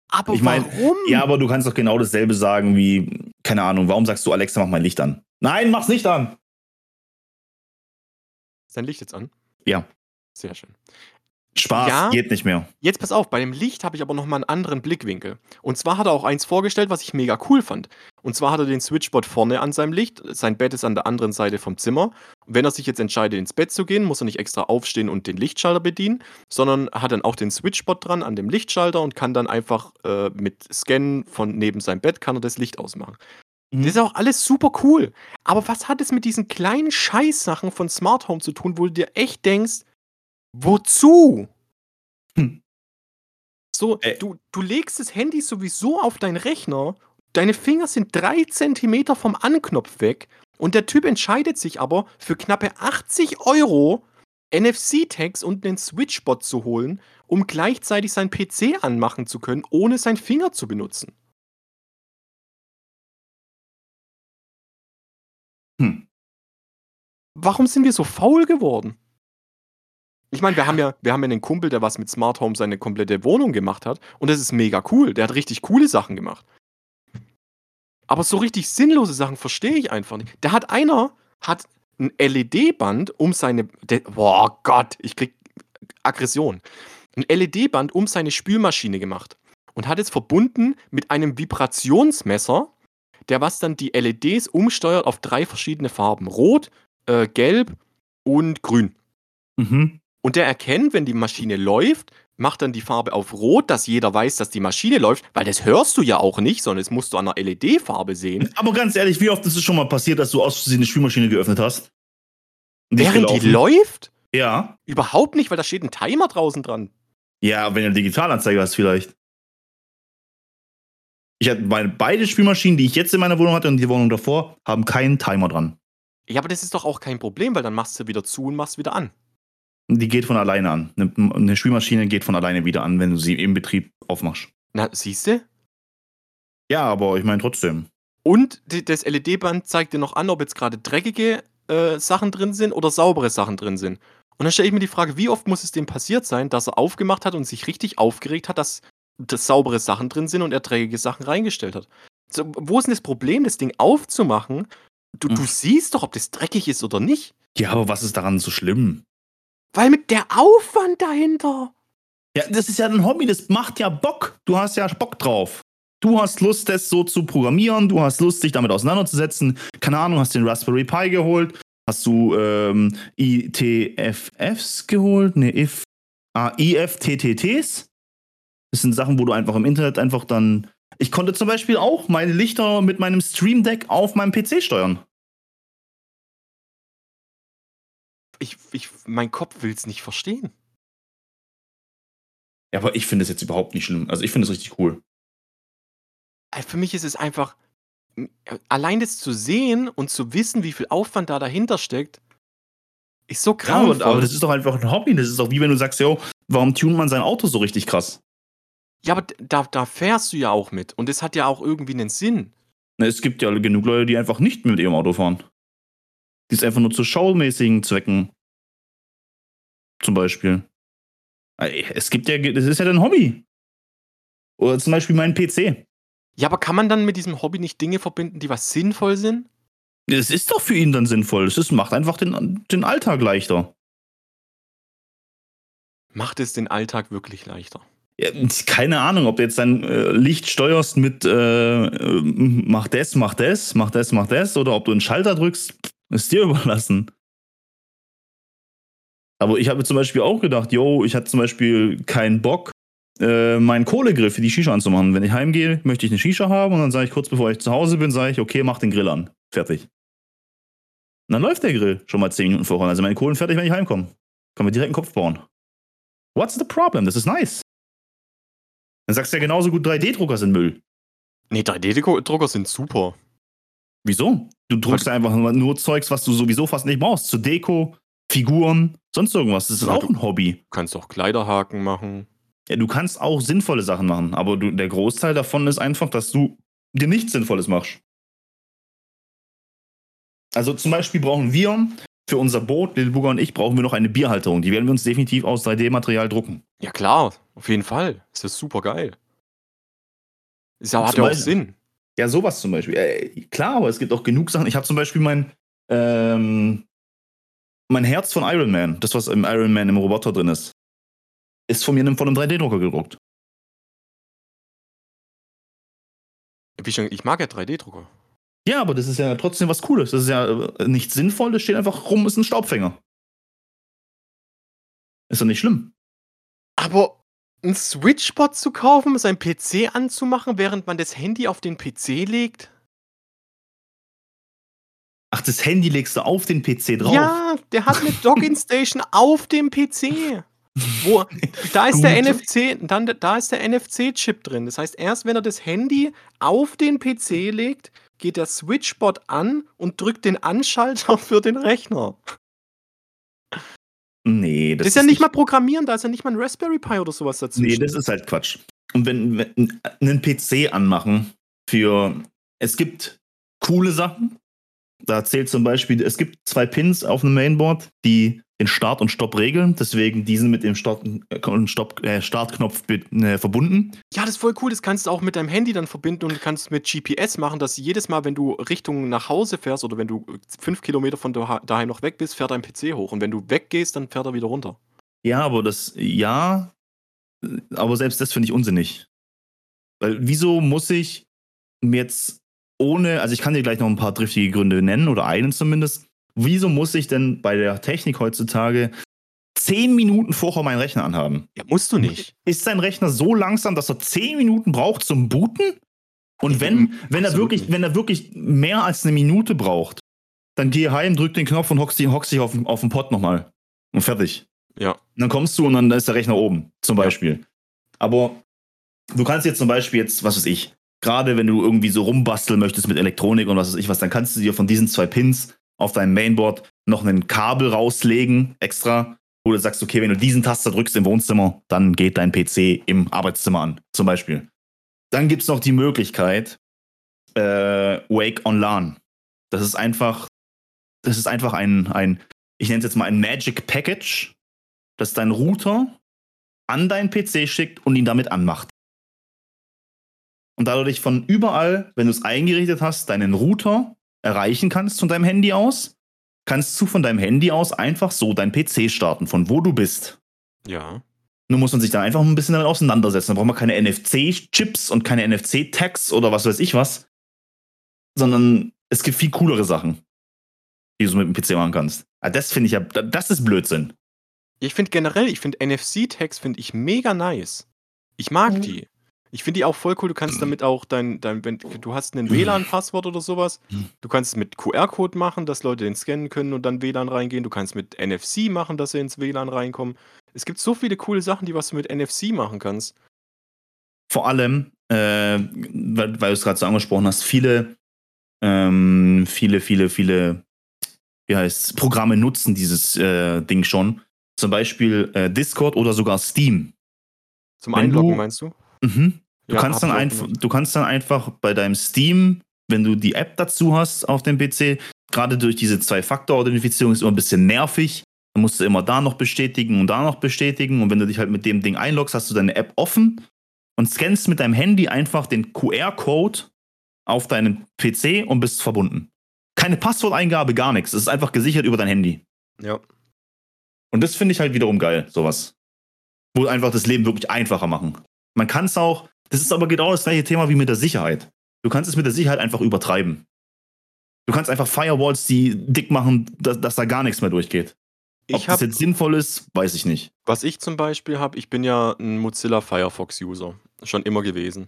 Aber Ich mein, warum? Ja, aber du kannst doch genau dasselbe sagen wie, keine Ahnung, warum sagst du, Alexa, mach mein Licht an? Nein, mach's nicht an! Ist dein Licht jetzt an? Ja. Sehr schön. Spaß, Ja. geht nicht mehr. Jetzt pass auf, bei dem Licht habe ich aber nochmal einen anderen Blickwinkel. Und zwar hat er auch eins vorgestellt, was ich mega cool fand. Und zwar hat er den Switchbot vorne an seinem Licht, sein Bett ist an der anderen Seite vom Zimmer. Und wenn er sich jetzt entscheidet, ins Bett zu gehen, muss er nicht extra aufstehen und den Lichtschalter bedienen, sondern hat dann auch den Switchbot dran an dem Lichtschalter und kann dann einfach äh, mit Scannen von neben seinem Bett kann er das Licht ausmachen. Mhm. Das ist auch alles super cool. Aber was hat es mit diesen kleinen Scheißsachen von Smart Home zu tun, wo du dir echt denkst, wozu? Hm. So, Äh. du, du legst das Handy sowieso auf deinen Rechner, deine Finger sind drei Zentimeter vom Anknopf weg und der Typ entscheidet sich aber für knappe 80 Euro NFC-Tags und einen Switchbot zu holen, um gleichzeitig sein PC anmachen zu können, ohne seinen Finger zu benutzen. Warum sind wir so faul geworden? Ich meine, wir haben ja, wir haben ja einen Kumpel, der was mit Smart Home seine komplette Wohnung gemacht hat. Und das ist mega cool. Der hat richtig coole Sachen gemacht. Aber so richtig sinnlose Sachen verstehe ich einfach nicht. Da hat einer, hat ein LED-Band um seine. Boah Gott, ich krieg Aggression. Ein LED-Band um seine Spülmaschine gemacht. Und hat es verbunden mit einem Vibrationsmesser, der was dann die LEDs umsteuert auf drei verschiedene Farben. Rot, äh, Gelb und Grün. Mhm. Und der erkennt, wenn die Maschine läuft, macht dann die Farbe auf Rot, dass jeder weiß, dass die Maschine läuft, weil das hörst du ja auch nicht, sondern das musst du an einer LED-Farbe sehen. Aber ganz ehrlich, wie oft ist es schon mal passiert, dass du aus Versehen eine Spülmaschine geöffnet hast? Während die läuft? Ja. Überhaupt nicht, weil da steht ein Timer draußen dran. Ja, wenn du einen Digitalanzeiger hast, vielleicht. Ich hatte meine beide Spülmaschinen, die ich jetzt in meiner Wohnung hatte und die Wohnung davor, haben keinen Timer dran. Ja, aber das ist doch auch kein Problem, weil dann machst du wieder zu und machst wieder an. Die geht von alleine an. Eine, eine Spülmaschine geht von alleine wieder an, wenn du sie im Betrieb aufmachst. Na, siehst du? Ja, aber ich meine trotzdem. Und die- das LED-Band zeigt dir noch an, ob jetzt gerade dreckige äh, Sachen drin sind oder saubere Sachen drin sind. Und dann stelle ich mir die Frage, wie oft muss es dem passiert sein, dass er aufgemacht hat und sich richtig aufgeregt hat, dass, dass saubere Sachen drin sind und er dreckige Sachen reingestellt hat. So, wo ist denn das Problem, das Ding aufzumachen? Du, du Hm. siehst doch, ob das dreckig ist oder nicht. Ja, aber was ist daran so schlimm? Weil mit der Aufwand dahinter. Ja, das ist ja ein Hobby, das macht ja Bock. Du hast ja Bock drauf. Du hast Lust, das so zu programmieren, du hast Lust, dich damit auseinanderzusetzen. Keine Ahnung, hast den Raspberry Pi geholt, hast du ähm, ITFFs geholt? Ne, if, ah, IFTTTs. Das sind Sachen, wo du einfach im Internet einfach dann. Ich konnte zum Beispiel auch meine Lichter mit meinem Stream Deck auf meinem PC steuern. Ich, ich, mein Kopf will es nicht verstehen. Ja, aber ich finde es jetzt überhaupt nicht schlimm. Also ich finde es richtig cool. Äh, Für mich ist es einfach, allein das zu sehen und zu wissen, wie viel Aufwand da dahinter steckt, ist so Ja, aber, das ist doch einfach ein Hobby. Das ist doch wie wenn du sagst, yo, warum tunt man sein Auto so richtig krass? Ja, aber da, da fährst du ja auch mit. Und das hat ja auch irgendwie einen Sinn. Na, Es gibt ja genug Leute, die einfach nicht mit ihrem Auto fahren. Die es einfach nur zu schaumäßigen Zwecken. Zum Beispiel. Es gibt ja, das ist ja dein Hobby. Oder zum Beispiel mein PC. Ja, aber kann man dann mit diesem Hobby nicht Dinge verbinden, die was sinnvoll sind? Das ist doch für ihn dann sinnvoll. Ist, macht einfach den, den Alltag leichter. Macht es den Alltag wirklich leichter? Keine Ahnung, ob du jetzt dein äh, Licht steuerst mit äh, äh, mach das, mach das, mach das, mach das, oder ob du einen Schalter drückst, ist dir überlassen. Aber ich habe zum Beispiel auch gedacht, yo, ich hatte zum Beispiel keinen Bock, äh, meinen Kohlegrill für die Shisha anzumachen. Wenn ich heimgehe, möchte ich eine Shisha haben und dann sage ich kurz bevor ich zu Hause bin, sage ich, okay, mach den Grill an. Fertig. Und dann läuft der Grill schon mal 10 Minuten vorher. Also meine Kohlen fertig, wenn ich heimkomme. Können wir direkt einen Kopf bauen. What's the problem? Das ist nice. Dann sagst du ja genauso gut, 3D-Drucker sind Müll. Nee, 3D-Drucker sind super. Wieso? Du druckst ja einfach nur Zeugs, was du sowieso fast nicht brauchst. Zur Deko, Figuren, sonst irgendwas. Das ist Ja, auch ein Hobby. Du kannst auch Kleiderhaken machen. Ja, du kannst auch sinnvolle Sachen machen, aber du, der Großteil davon ist einfach, dass du dir nichts Sinnvolles machst. Also zum Beispiel brauchen wir für unser Boot, Little Booger und ich, brauchen wir noch eine Bierhalterung. Die werden wir uns definitiv aus 3D-Material drucken. Ja, klar, auf jeden Fall. Das ist super geil. Ist ja, hat ja auch Beispiel- Sinn. Ja, sowas zum Beispiel. Äh, klar, aber es gibt auch genug Sachen. Ich habe zum Beispiel mein, ähm, mein Herz von Iron Man, das, was im Iron Man im Roboter drin ist, ist von mir von einem 3D-Drucker gedruckt. Wie schon, ich mag ja 3D-Drucker. Ja, aber das ist ja trotzdem was Cooles. Das ist ja äh, nicht sinnvoll, das steht einfach rum, ist ein Staubfänger. Ist doch nicht schlimm. Aber ein Switchbot zu kaufen, sein PC anzumachen, während man das Handy auf den PC legt? Ach, das Handy legst du auf den PC drauf. Ja, der hat eine Dogging-Station auf dem PC. Wo, da ist der. NFC, dann, da ist der NFC-Chip drin. Das heißt, erst wenn er das Handy auf den PC legt, geht der Switchbot an und drückt den Anschalter für den Rechner. Nee, Das, ist ja nicht mal Programmieren, da ist ja nicht mal ein Raspberry Pi oder sowas dazwischen. Nee, das ist halt Quatsch. Und wenn, wenn einen PC anmachen für. Es gibt coole Sachen. Da zählt zum Beispiel, es gibt zwei Pins auf einem Mainboard, die den Start und Stopp regeln. Deswegen diesen mit dem Start und Stopp, äh, Startknopf äh, verbunden. Ja, das ist voll cool. Das kannst du auch mit deinem Handy dann verbinden und kannst mit GPS machen, dass jedes Mal, wenn du Richtung nach Hause fährst oder wenn du fünf Kilometer von daheim noch weg bist, fährt dein PC hoch. Und wenn du weggehst, dann fährt er wieder runter. Ja, aber das, ja, aber selbst das finde ich unsinnig. Weil wieso muss ich mir jetzt ohne, also ich kann dir gleich noch ein paar driftige Gründe nennen oder einen zumindest. Wieso muss ich denn bei der Technik heutzutage zehn Minuten vorher meinen Rechner anhaben? Ja, musst du nicht. Ist dein Rechner so langsam, dass er zehn Minuten braucht zum Booten? Und wenn, wenn er wirklich, wenn er wirklich mehr als eine Minute braucht, dann geh heim, drück den Knopf und hockst dich, hockst dich auf, auf den Pott nochmal. Und fertig. Ja. Und dann kommst du und dann ist der Rechner oben, zum Beispiel. Ja. Aber du kannst jetzt zum Beispiel jetzt, was weiß ich, gerade wenn du irgendwie so rumbasteln möchtest mit Elektronik und was weiß ich was, dann kannst du dir von diesen zwei Pins auf deinem Mainboard noch ein Kabel rauslegen, extra, wo du sagst, okay, wenn du diesen Taster drückst im Wohnzimmer, dann geht dein PC im Arbeitszimmer an, zum Beispiel. Dann gibt es noch die Möglichkeit, äh, Wake on LAN. Das ist einfach, das ist einfach ein, ein ich nenne es jetzt mal ein Magic Package, das dein Router an deinen PC schickt und ihn damit anmacht und dadurch von überall, wenn du es eingerichtet hast, deinen Router erreichen kannst von deinem Handy aus, kannst du von deinem Handy aus einfach so dein PC starten, von wo du bist. Ja. Nur muss man sich da einfach ein bisschen damit auseinandersetzen. Da braucht man keine NFC-Chips und keine NFC-Tags oder was weiß ich was, sondern es gibt viel coolere Sachen, die du mit dem PC machen kannst. Aber ah, das finde ich ja, das ist Blödsinn. Ich finde generell, ich finde NFC-Tags finde ich mega nice. Ich mag mhm. die. Ich finde die auch voll cool. Du kannst damit auch dein, dein wenn du hast ein WLAN-Passwort oder sowas. Du kannst es mit QR-Code machen, dass Leute den scannen können und dann WLAN reingehen. Du kannst mit NFC machen, dass sie ins WLAN reinkommen. Es gibt so viele coole Sachen, die was du mit NFC machen kannst. Vor allem, äh, weil, weil du es gerade so angesprochen hast, viele, ähm, viele, viele, viele, wie heißt Programme nutzen dieses äh, Ding schon. Zum Beispiel äh, Discord oder sogar Steam. Zum Einloggen, meinst du? Mhm. Du, ja, kannst dann einfach, du kannst dann einfach bei deinem Steam, wenn du die App dazu hast auf dem PC, gerade durch diese Zwei-Faktor-Authentifizierung ist immer ein bisschen nervig. Dann musst du immer da noch bestätigen und da noch bestätigen. Und wenn du dich halt mit dem Ding einloggst, hast du deine App offen und scannst mit deinem Handy einfach den QR-Code auf deinen PC und bist verbunden. Keine Passworteingabe, gar nichts. Es ist einfach gesichert über dein Handy. Ja. Und das finde ich halt wiederum geil, sowas. Wo einfach das Leben wirklich einfacher machen. Man kann es auch, das ist aber genau das gleiche Thema wie mit der Sicherheit. Du kannst es mit der Sicherheit einfach übertreiben. Du kannst einfach Firewalls, die dick machen, dass, dass da gar nichts mehr durchgeht. Ob das jetzt sinnvoll ist, weiß ich nicht. Was ich zum Beispiel habe, ich bin ja ein Mozilla Firefox-User. Schon immer gewesen.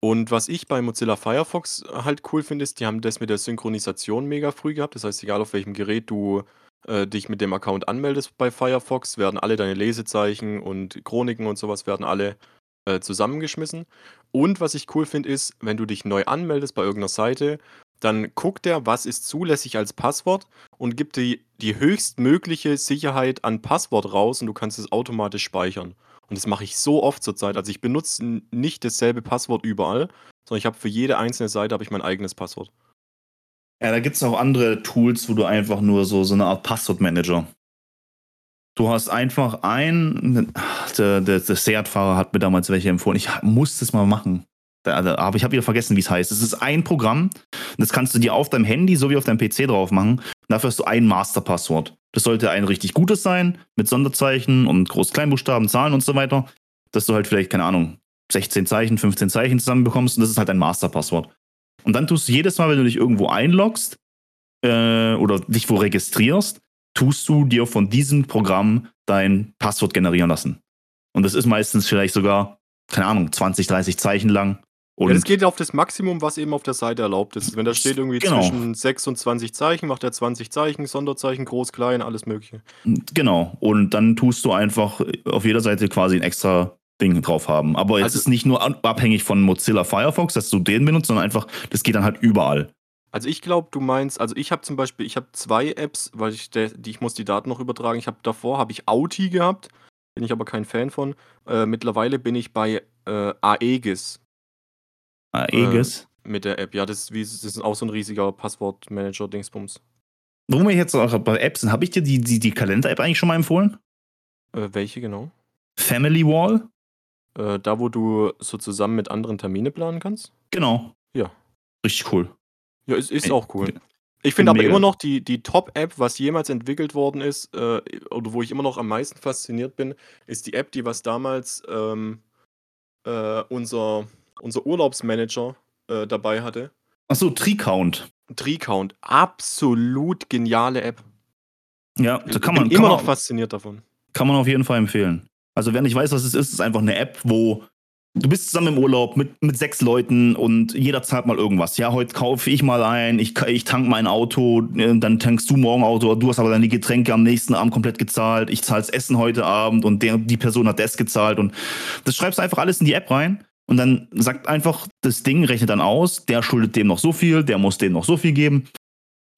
Und was ich bei Mozilla Firefox halt cool finde, ist, die haben das mit der Synchronisation mega früh gehabt. Das heißt, egal auf welchem Gerät du äh, dich mit dem Account anmeldest bei Firefox, werden alle deine Lesezeichen und Chroniken und sowas werden alle äh, zusammengeschmissen. Und was ich cool finde, ist, wenn du dich neu anmeldest bei irgendeiner Seite, dann guckt er, was ist zulässig als Passwort und gibt dir die höchstmögliche Sicherheit an Passwort raus und du kannst es automatisch speichern. Und das mache ich so oft zurzeit. Also ich benutze nicht dasselbe Passwort überall, sondern ich habe für jede einzelne Seite ich mein eigenes Passwort. Ja, da gibt es auch andere Tools, wo du einfach nur so, so eine Art Passwortmanager Du hast einfach ein, der, der, der Seat-Fahrer hat mir damals welche empfohlen. Ich muss das mal machen. Aber ich habe wieder vergessen, wie es heißt. Es ist ein Programm, das kannst du dir auf deinem Handy sowie auf deinem PC drauf machen. Dafür hast du ein Masterpasswort. Das sollte ein richtig gutes sein, mit Sonderzeichen und Groß-Kleinbuchstaben, Zahlen und so weiter. Dass du halt vielleicht, keine Ahnung, 16 Zeichen, 15 Zeichen zusammenbekommst und das ist halt ein Masterpasswort. Und dann tust du jedes Mal, wenn du dich irgendwo einloggst äh, oder dich wo registrierst, tust du dir von diesem Programm dein Passwort generieren lassen. Und das ist meistens vielleicht sogar, keine Ahnung, 20, 30 Zeichen lang. Und ja, das geht auf das Maximum, was eben auf der Seite erlaubt ist. Wenn da steht irgendwie genau. zwischen 6 und 20 Zeichen, macht er 20 Zeichen, Sonderzeichen, groß, klein, alles Mögliche. Genau. Und dann tust du einfach auf jeder Seite quasi ein extra Ding drauf haben. Aber jetzt also, ist nicht nur abhängig von Mozilla Firefox, dass du den benutzt, sondern einfach, das geht dann halt überall. Also ich glaube, du meinst, also ich habe zum Beispiel, ich habe zwei Apps, weil ich, der, die, ich muss die Daten noch übertragen. Ich habe davor habe ich Auti gehabt, bin ich aber kein Fan von. Äh, mittlerweile bin ich bei äh, Aegis. Aegis? Äh, mit der App, ja, das ist, wie, das ist auch so ein riesiger Passwortmanager-Dingsbums. wo wir jetzt auch bei Apps sind, habe ich dir die, die, die Kalender-App eigentlich schon mal empfohlen? Äh, welche genau? Family Wall? Äh, da, wo du so zusammen mit anderen Termine planen kannst? Genau. Ja. Richtig cool. Ja, es ist Ey, auch cool. Ich finde aber immer noch die, die Top-App, was jemals entwickelt worden ist, äh, oder wo ich immer noch am meisten fasziniert bin, ist die App, die was damals ähm, äh, unser, unser Urlaubsmanager äh, dabei hatte. Achso, Tree-Count. Tree-Count. Absolut geniale App. Ja, da kann ich man, bin kann, immer man, noch fasziniert davon. kann man auf jeden Fall empfehlen. Also, wer nicht weiß, was es ist, ist einfach eine App, wo du bist zusammen im Urlaub mit, mit sechs Leuten und jeder zahlt mal irgendwas. Ja, heute kaufe ich mal ein, ich, ich tank mein Auto, äh, dann tankst du morgen Auto, du hast aber die Getränke am nächsten Abend komplett gezahlt, ich zahle das Essen heute Abend und der, die Person hat das gezahlt und das schreibst du einfach alles in die App rein und dann sagt einfach das Ding, rechnet dann aus, der schuldet dem noch so viel, der muss dem noch so viel geben.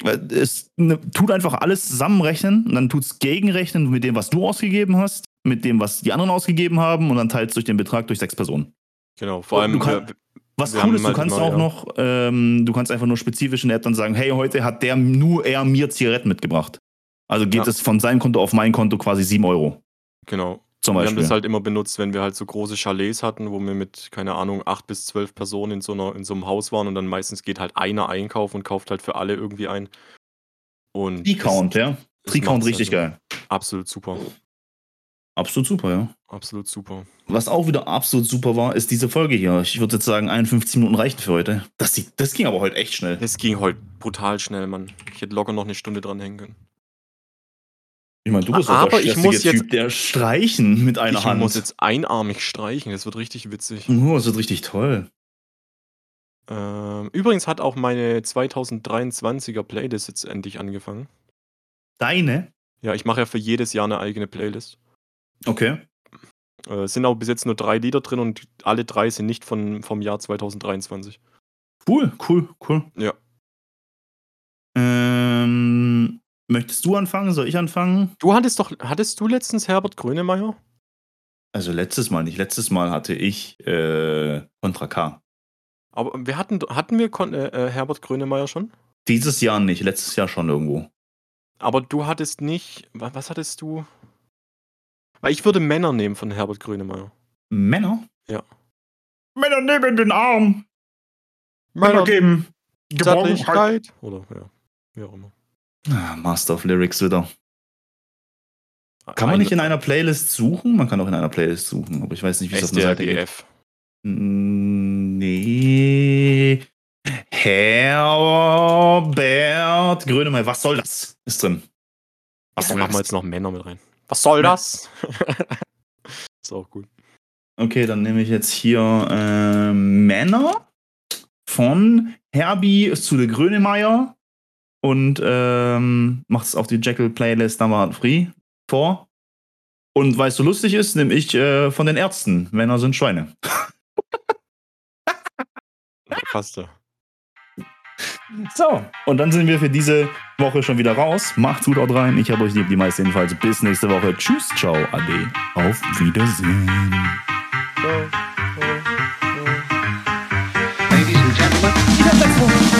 Es ne, tut einfach alles zusammenrechnen und dann tut es gegenrechnen mit dem, was du ausgegeben hast, mit dem, was die anderen ausgegeben haben und dann teilst du durch den Betrag durch sechs Personen. Genau, vor allem, kann- wir- Was cool ist, du halt kannst immer, auch ja. noch, ähm, du kannst einfach nur spezifisch in der App dann sagen, hey, heute hat der nur er mir Zigaretten mitgebracht. Also geht Ja. es von seinem Konto auf mein Konto quasi 7 Euro genau. Zum Wir haben Beispiel. das halt immer benutzt, wenn wir halt so große Chalets hatten, wo wir mit, keine Ahnung, acht bis zwölf Personen in so, einer, in so einem Haus waren und dann meistens geht halt einer einkaufen und kauft halt für alle irgendwie ein. Und Tree-Count, ja. das Tree-Count richtig halt geil. Absolut super. Absolut super, ja. Absolut super. Was auch wieder absolut super war, ist diese Folge hier. Ich würde jetzt sagen, 51 Minuten reichen für heute. Das, das ging aber heute echt schnell. Es ging heute brutal schnell, Mann. Ich hätte locker noch eine Stunde dran hängen können. Ich meine, du bist Aber ich muss jetzt- Typ, der streichen mit einer ich Hand. muss jetzt einarmig streichen, das wird richtig witzig. Oh, das wird richtig toll. Ähm, übrigens hat auch meine 2023er Playlist jetzt endlich angefangen. Deine? Ja, ich mache ja für jedes Jahr eine eigene Playlist. Okay. Äh, es sind aber bis jetzt nur drei Lieder drin und alle drei sind nicht von, vom Jahr 2023. Cool, cool, cool. Ja. Ähm, möchtest du anfangen? Soll ich anfangen? Du hattest doch, hattest du letztens Herbert Grönemeyer? Also letztes Mal nicht. Letztes Mal hatte ich äh, Contra K. Aber wir hatten, hatten wir Kon äh, äh, Herbert Grönemeyer schon? Dieses Jahr nicht, letztes Jahr schon irgendwo. Aber du hattest nicht, wa- was hattest du? Weil ich würde Männer nehmen von Herbert Grönemeyer. Männer? Ja. Männer nehmen den Arm. Männer geben. Zärtlichkeit. Oder ja, wie auch immer. Ah, Master of Lyrics wieder. Kann man nicht in einer Playlist suchen? Man kann auch in einer Playlist suchen, aber ich weiß nicht, wie es auf einer Seite geht. Mm, Nee. Herbert Grönemeyer, was soll das? Ist drin. Was soll machen wir jetzt noch Männer mit rein? Was soll Ja. das? ist auch gut. Okay, dann nehme ich jetzt hier ähm, Männer von Herbie zu der Grönemeyer und ähm, macht es auf die Jekyll-Playlist Nummer Free vor. Und weil es so lustig ist, nehme ich äh, von den Ärzten. Männer sind Schweine. Passt. So, und dann sind wir für diese Woche schon wieder raus. Macht's gut, haut rein. Ich habe euch lieb, die meisten jedenfalls. Bis nächste Woche. Tschüss, ciao, ade. Auf Wiedersehen. Ladies and gentlemen,